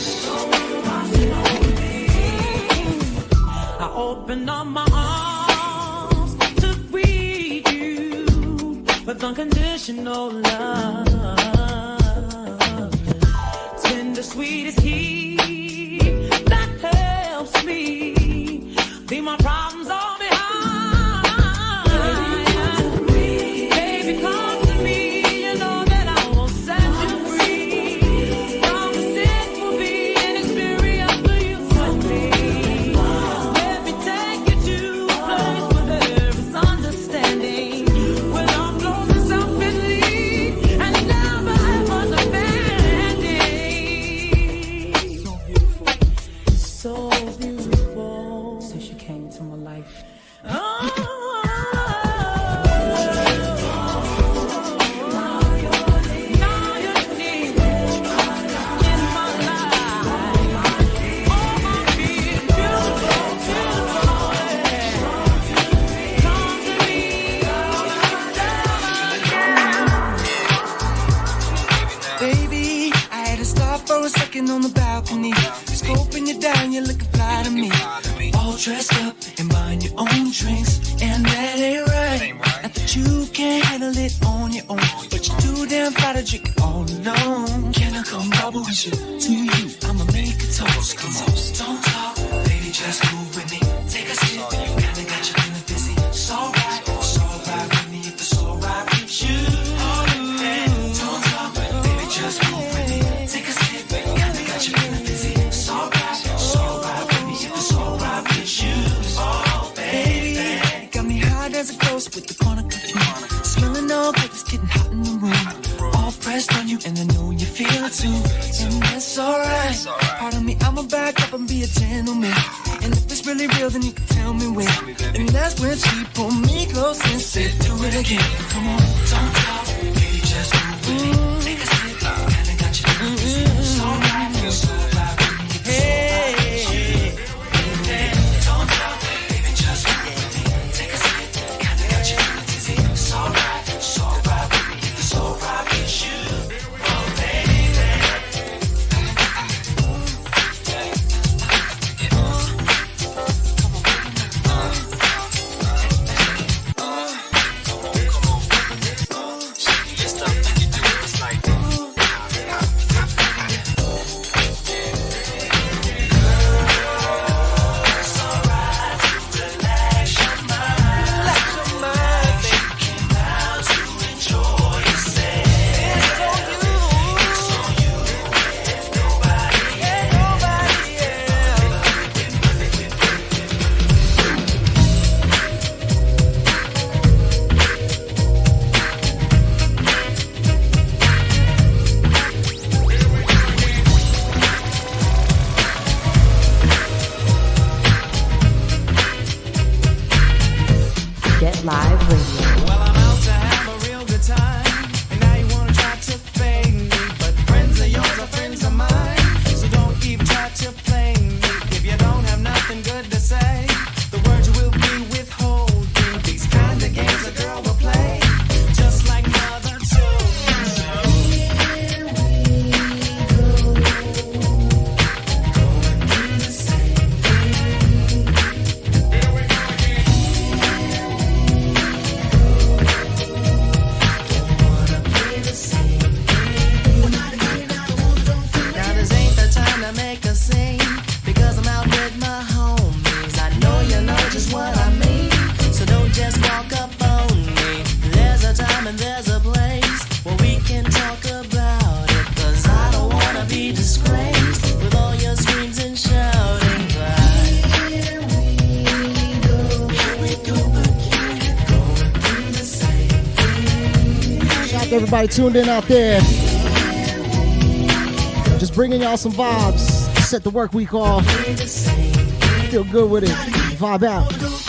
Speaker 2: Up my arms to greet you with unconditional love. Tender.
Speaker 4: everybody tuned in out there. Just bringing y'all some vibes. Set the work week off. Feel good with
Speaker 29: it.
Speaker 30: Vibe
Speaker 5: out.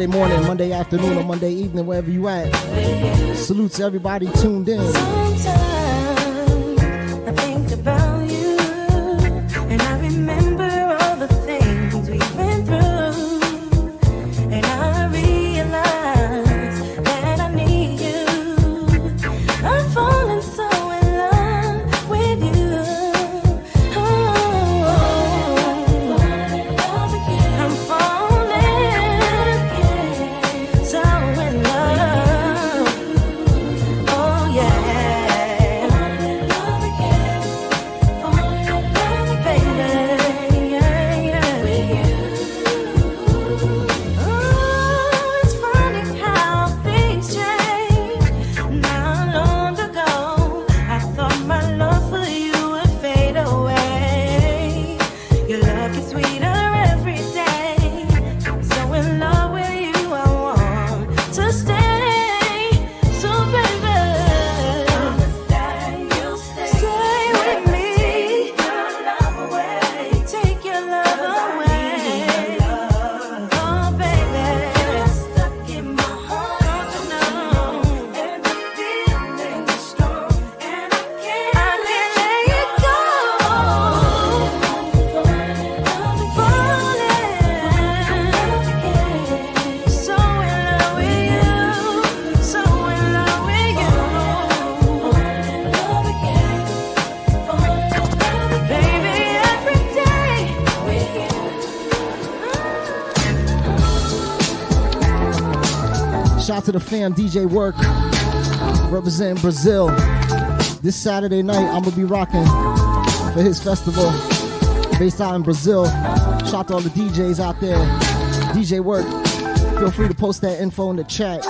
Speaker 5: Monday morning, Monday afternoon, or Monday evening, wherever you at. Salute to everybody tuned in. Out to the fam, DJ Work, representing Brazil. This Saturday night, I'm gonna be rocking for his festival based out in Brazil. Shout out to all the DJs out there. DJ Work, feel free to post that info in the chat.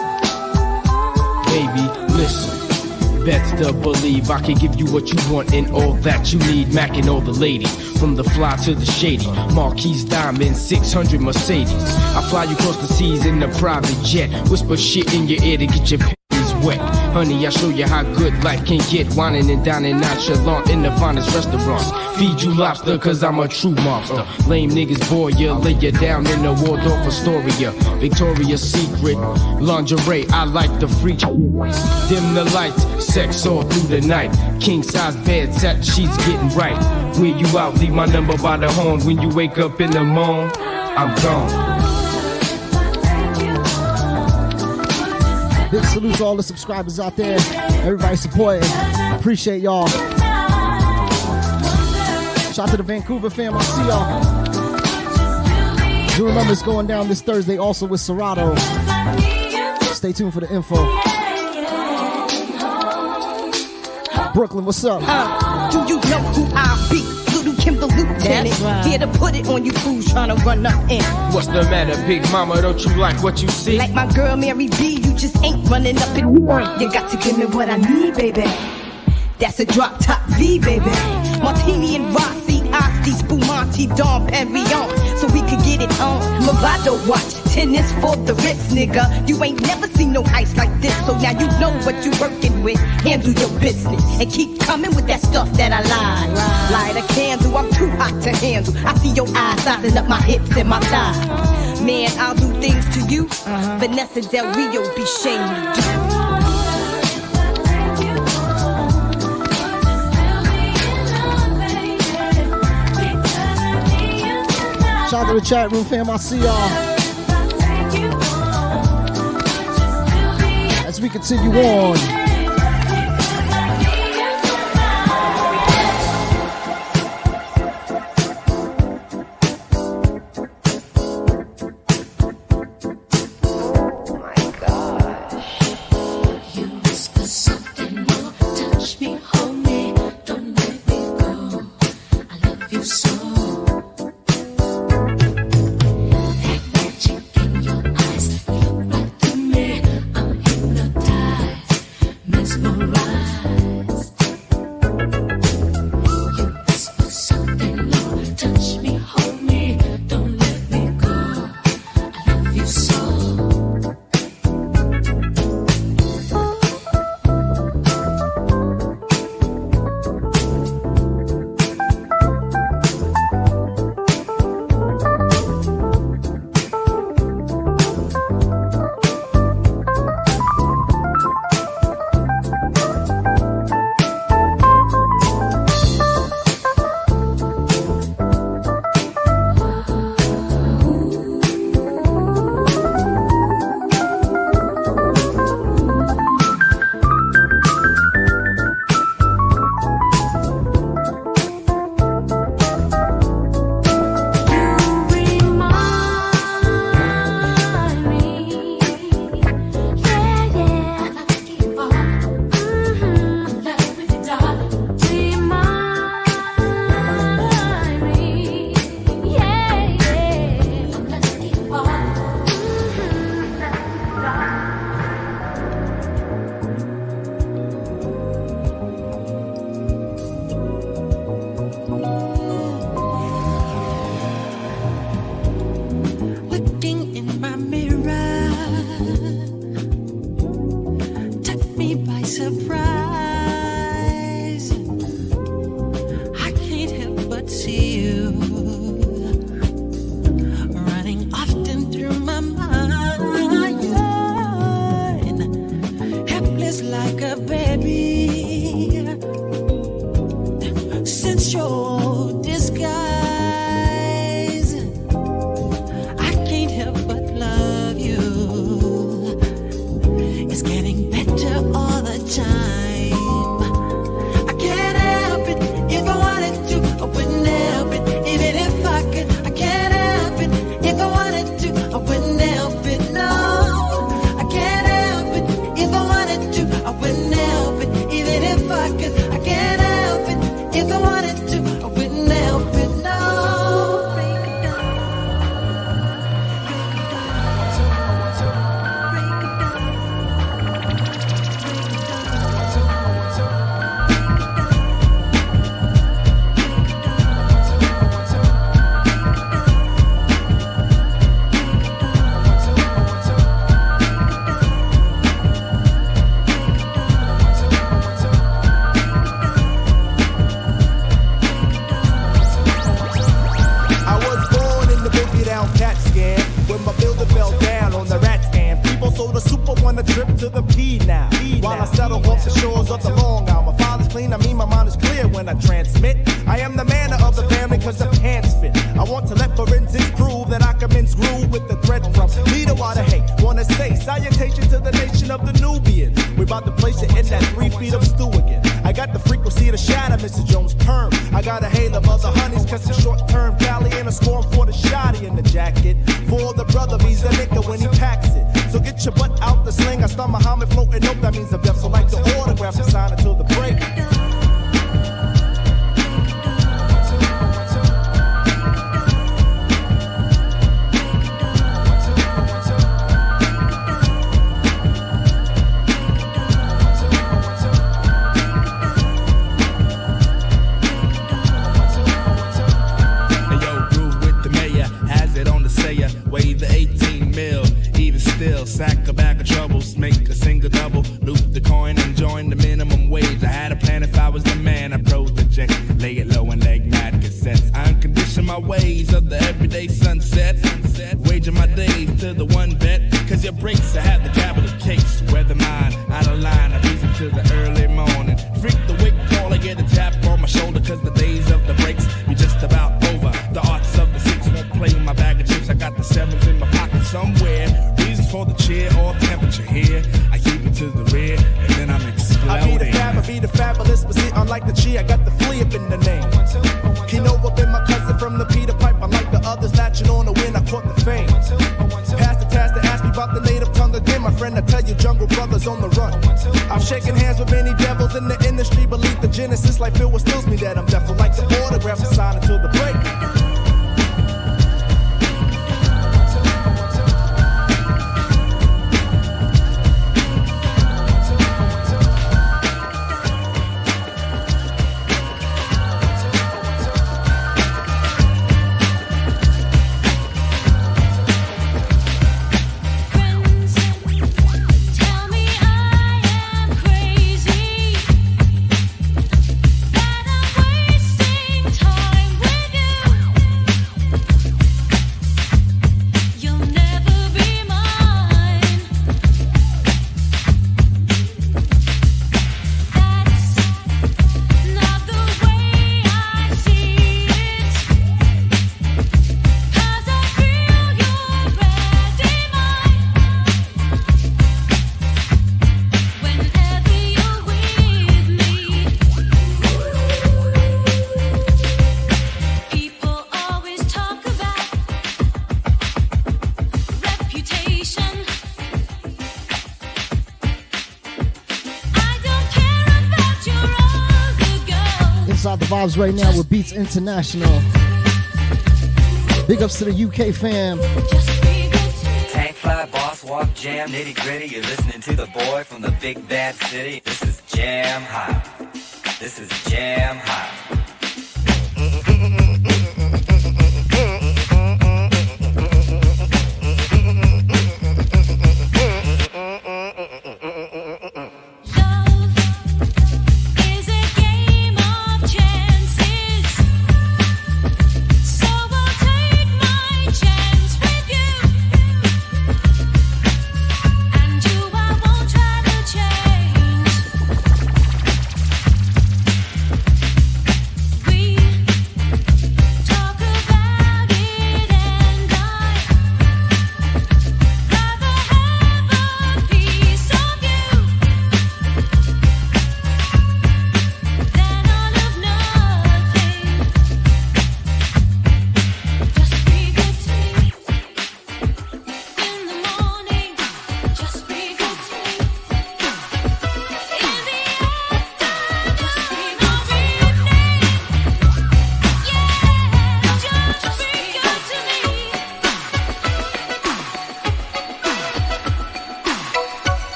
Speaker 8: Baby, listen. Best to believe I can give you what you want and all that you need. Mac and all the ladies, from the fly to the shady. Marquise Diamond, 600 Mercedes. I fly you across the seas in a private jet. Whisper shit in your ear to get your panties wet. Honey, I show you how good life can get. Whining and dining nonchalant in the finest restaurants. Feed you lobster, cause I'm a true monster. Lame niggas bore you, lay you down in the Waldorf Astoria. Victoria's Secret, lingerie, I like the freak. Dim the lights, sex all through the night. King size bed, satin sheets getting right. When you out, leave my number by the horn. When you wake up in the morning, I'm gone.
Speaker 5: Big salute to all the subscribers out there. Everybody supporting. Appreciate y'all. Shout out to the Vancouver fam. I see y'all. Do remember it's going down this Thursday also with Serato. Stay tuned for the info. Brooklyn, what's up?
Speaker 31: Uh, do you know who I be? Lil' Kim the Lieutenant.
Speaker 8: That's right.
Speaker 31: Here to put it on you fools trying to run up in.
Speaker 8: What's the matter, big mama? Don't you like what you see?
Speaker 31: Like my girl Mary B, you just ain't running up in You got to give me what I need, baby. That's a drop top V, baby. Martini and Rossi, Asti, Spumante, Dom Perignon. So we could get it on. Movado watch, tennis for the wrist, nigga. You ain't never seen no ice like this. So now you know what you working with. Handle your business and keep coming with that stuff that I like. Light a candle, I'm too hot to handle. I see your eyes sizing up my hips and my thighs. Man, I'll do things to you. Uh-huh. Vanessa Del Rio be shamed do.
Speaker 5: Shout out to the chat room fam. I see y'all. We continue on.
Speaker 4: vibes right now with Beats International. Big ups to the UK fam.
Speaker 5: Tank fly, boss walk, jam, nitty gritty. You're listening to the boy from the big bad city. This is jam hot. This is jam hot.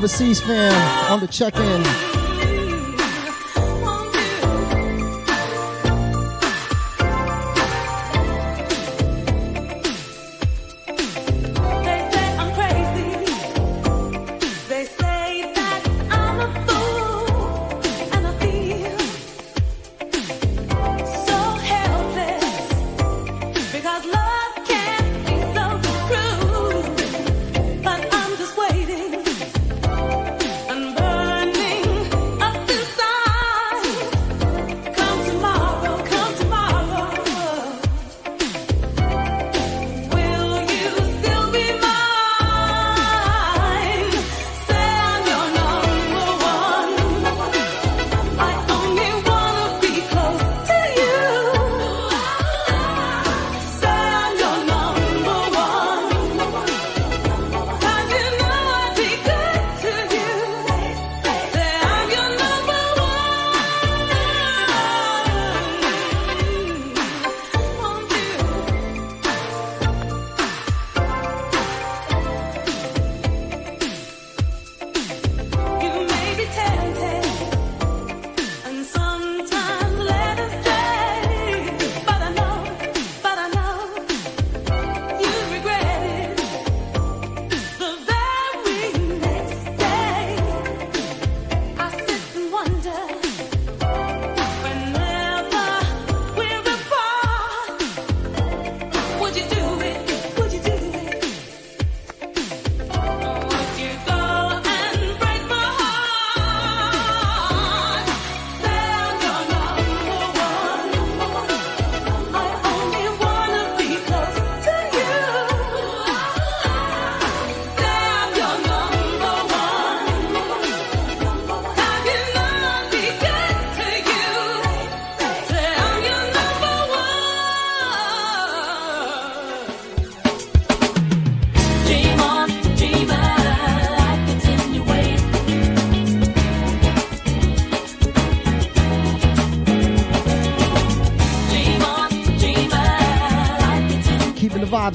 Speaker 4: Overseas fam on the check-in.
Speaker 5: They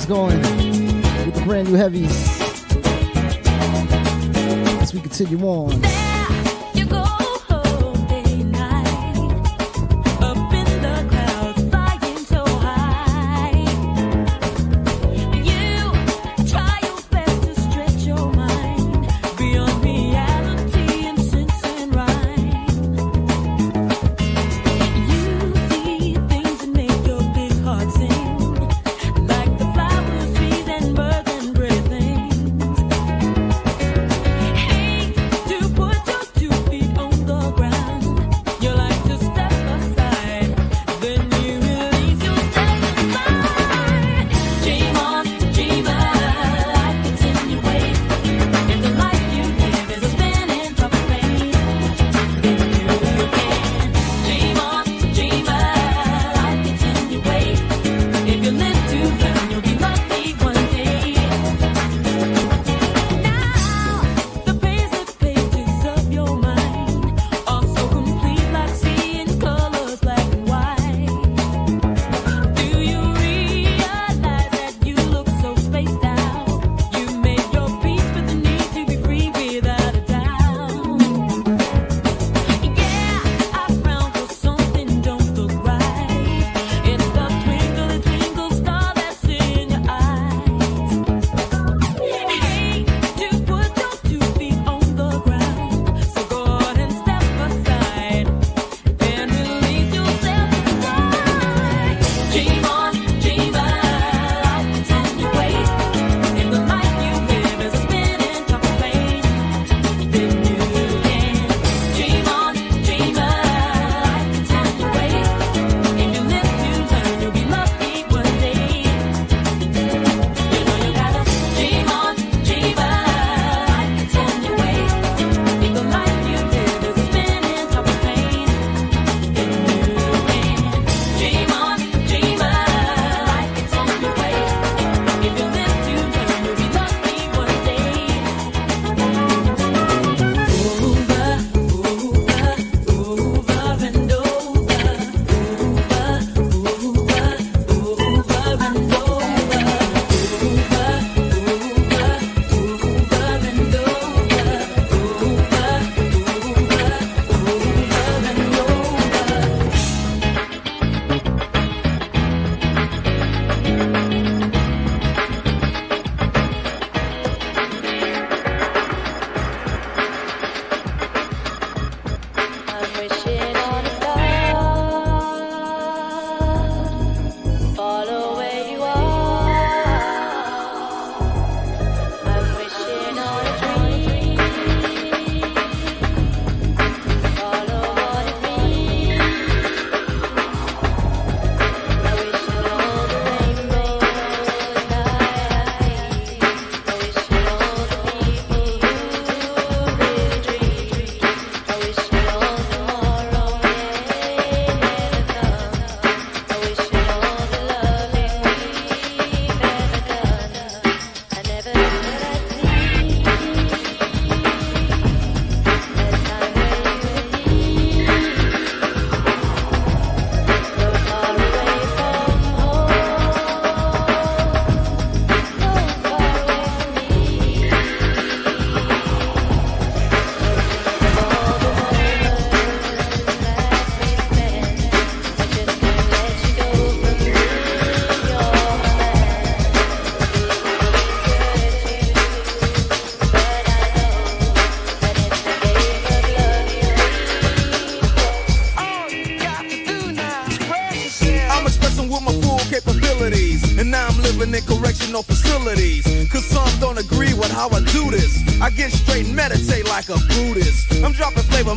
Speaker 4: going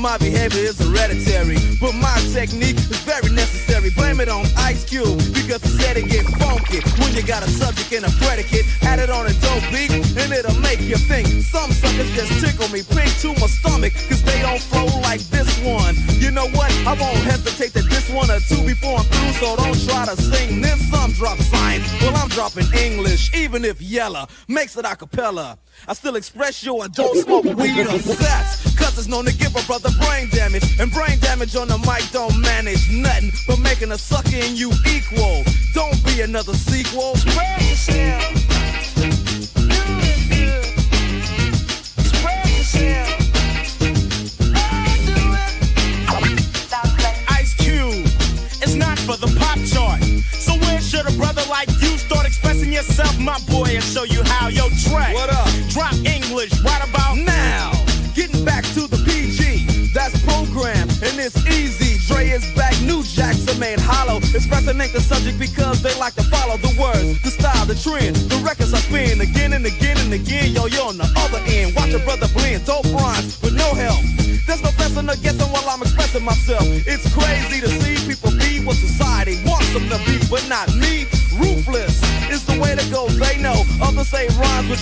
Speaker 10: my behavior is hereditary. But my technique is very necessary. Blame it on Ice Cube because he said it get funky. When you got a subject and a predicate, add it on a dope beat and it'll make you think. Some suckers just tickle me pink to my stomach cause they don't flow like this one. You know what? I won't hesitate to diss one or two before I'm through, so don't try to sing this. Some drop science, well I'm dropping English, even if Yella makes it a cappella. I still express you and don't smoke weed or sex. It's known to give a brother brain damage. And brain damage on the mic don't manage nothing but making a sucker in you equal. Don't be another sequel. Spread yourself.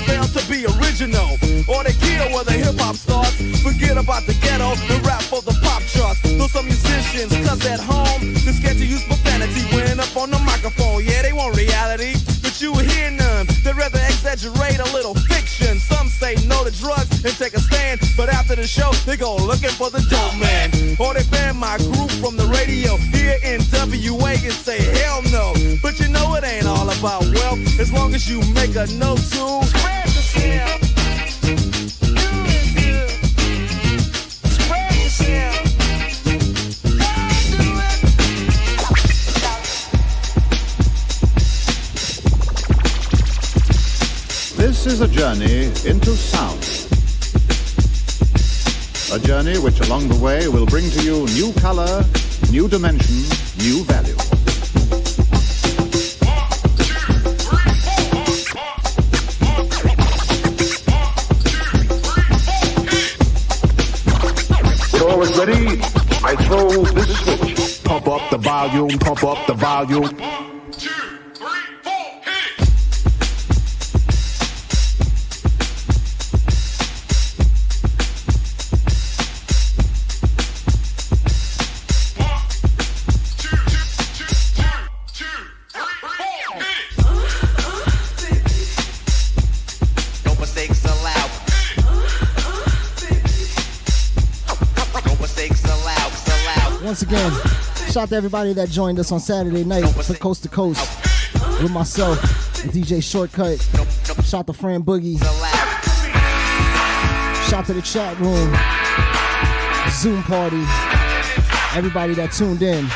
Speaker 10: Fail to be original. Or they kill where the hip hop starts. Forget about the ghetto and rap for the pop charts. Though some musicians, cause at home, they're scared to use profanity when up on the microphone. Yeah, they want reality, but you hear none. They'd rather exaggerate a little fiction. Some say no to drugs and take a stand, but after the show, they go looking for the dope man. Long as you make a no tune. Spread yourself.
Speaker 1: This is a journey into sound. A journey which along the way will bring to you new color, new dimension, new value.
Speaker 32: I throw this switch. Pump up the volume, pump up the volume.
Speaker 4: Shout out to everybody that joined us on Saturday night for Coast to Coast with myself DJ Shortkut. Shout out to Fran Boogie. Shout out to the chat room, Zoom party, everybody that tuned in.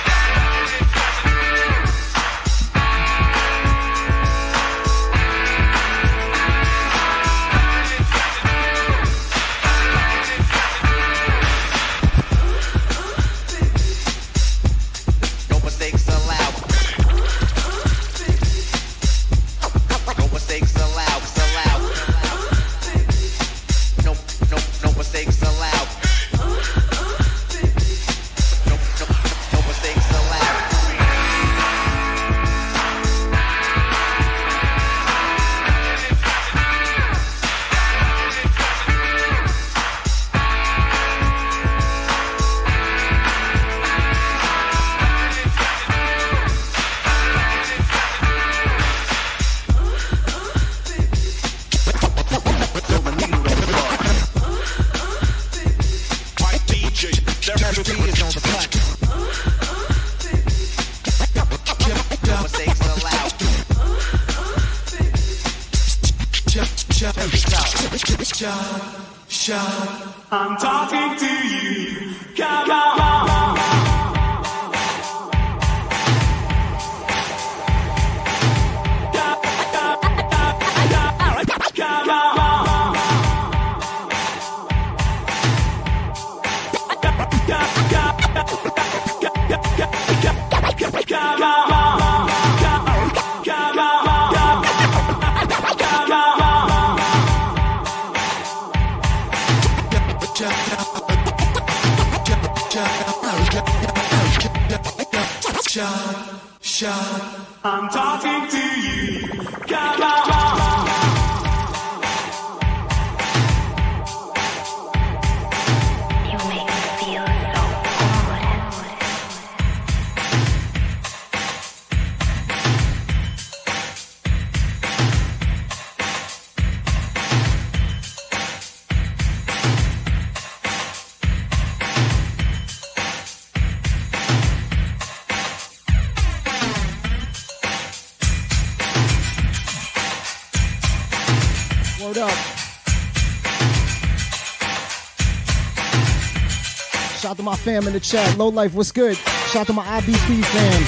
Speaker 17: fam in the chat. Low Life, what's good? Shout out to my IBP fam.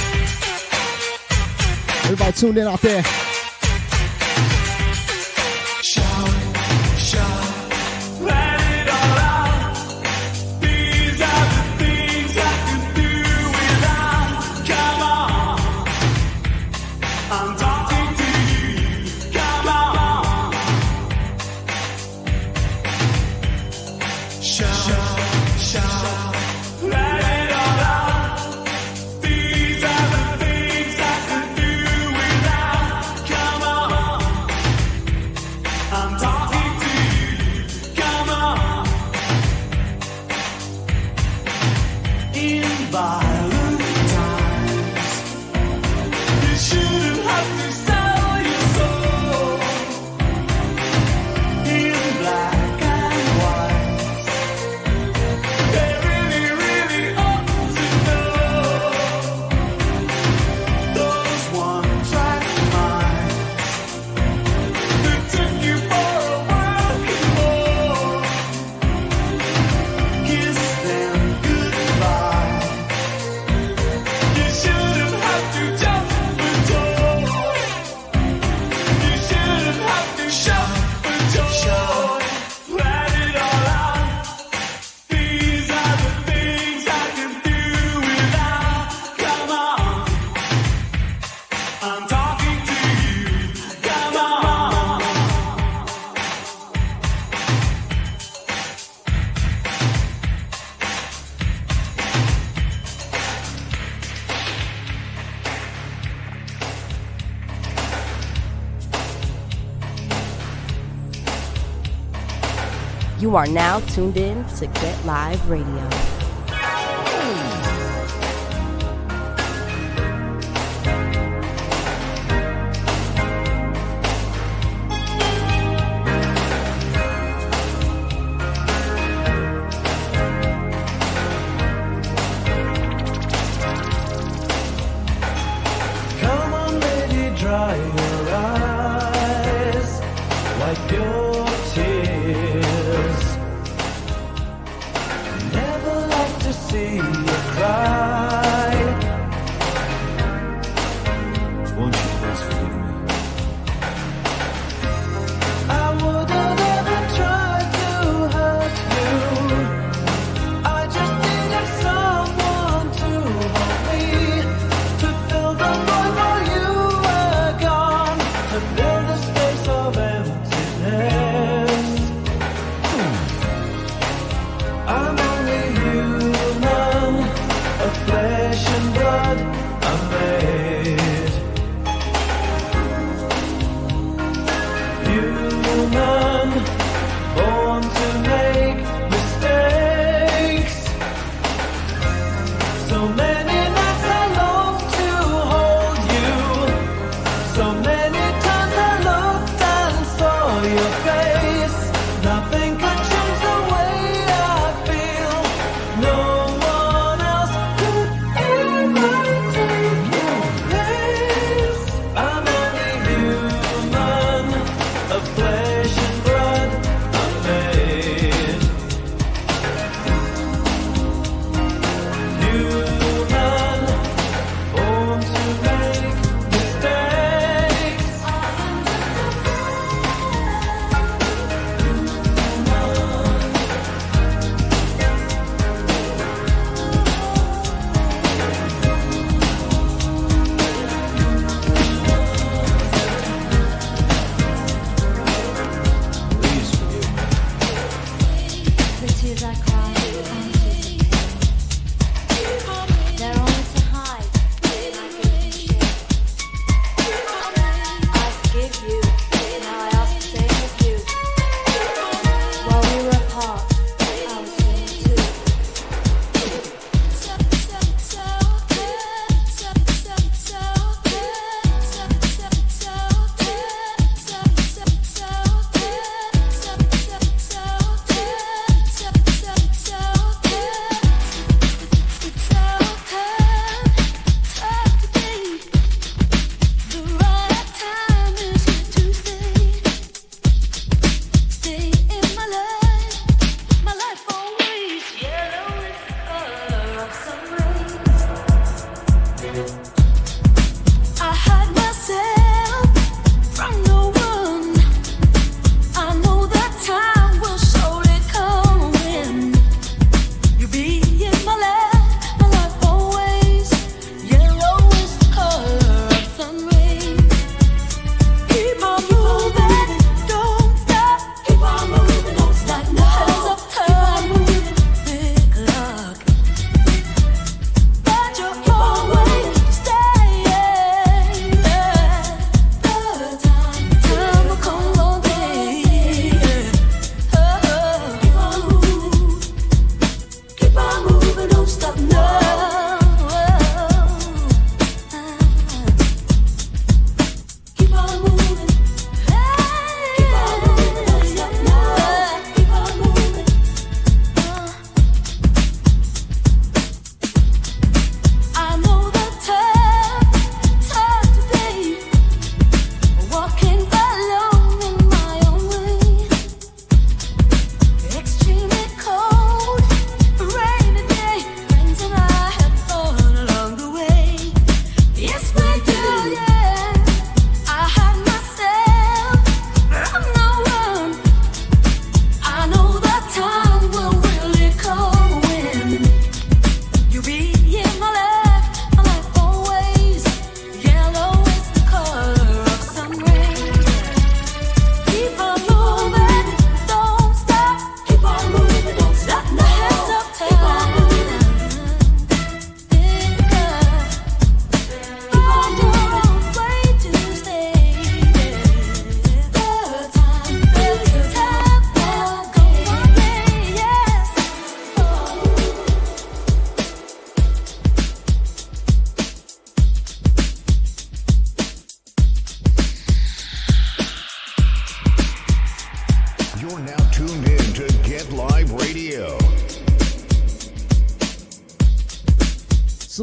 Speaker 17: Everybody tuned in out there.
Speaker 7: You are
Speaker 28: now tuned in to Get Live Radio.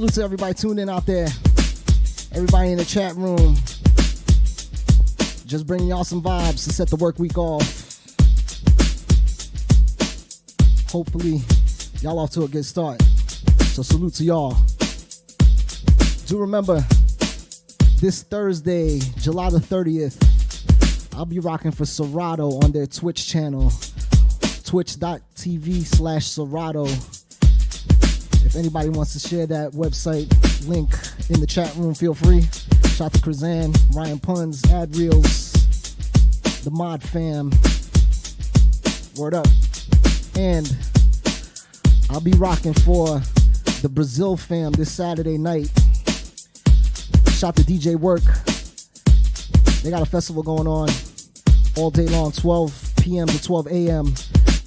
Speaker 4: Salute to everybody tuned in out there. Everybody in the chat room. Just bringing y'all some vibes to set the work week off. Hopefully, y'all off to a good start. So, salute to y'all. Do remember, this Thursday, July the 30th, I'll be rocking for Serato on their Twitch channel, twitch.tv slash Serato. If anybody wants to share that website link in the chat room, feel free. Shout out to Krazan, Ryan Puns, Ad Reels, the Mod Fam. Word up. And I'll be rocking for the Brazil fam this Saturday night. Shout to DJ Work. They got a festival going on all day long, 12 p.m. to 12 a.m.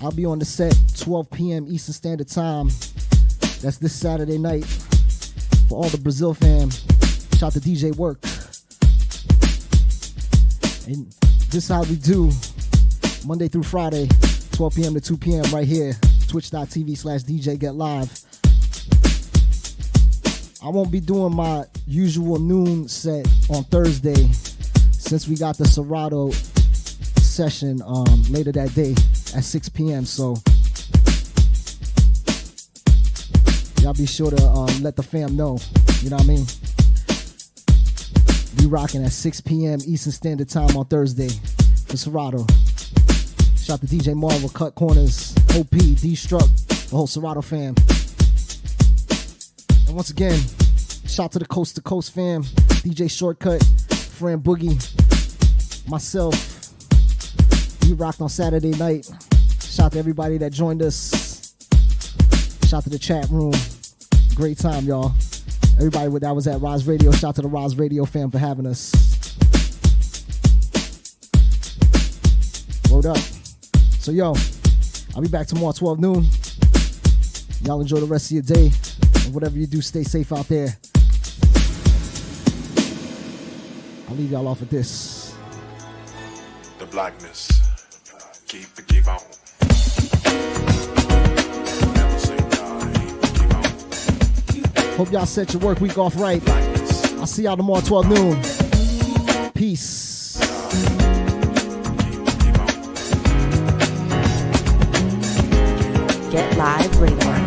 Speaker 4: I'll be on the set 12 p.m. Eastern Standard Time. That's this Saturday night for all the Brazil fam. Shout to DJ Work. And this is how we do Monday through Friday, 12 p.m. to 2 p.m. right here, twitch.tv slash DJ Get Live. I won't be doing my usual noon set on Thursday since we got the Serato session um, later that day at 6 p.m. So y'all be sure to um, let the fam know. You know what I mean? Be rocking at 6 p.m. Eastern Standard Time on Thursday for Serato. Shout to DJ Marvel, Cut Corners, OP, D Struck, the whole Serato fam. And once again, shout to the Coast to Coast fam, DJ Shortkut, Fran Boogie, myself. We rocked on Saturday night. Shout to everybody that joined us. Shout out to the chat room. Great time, y'all. Everybody that was at Roz Radio. Shout out to the Roz Radio fam for having us. Word up. So yo, I'll be back tomorrow 12 noon. Y'all enjoy the rest of your day. And whatever you do, stay safe out there. I'll leave y'all off with this.
Speaker 33: The blackness. Keep it, keep on.
Speaker 4: Hope y'all set your work week off right. I'll see y'all tomorrow 12 noon. Peace.
Speaker 28: Get Live Radio.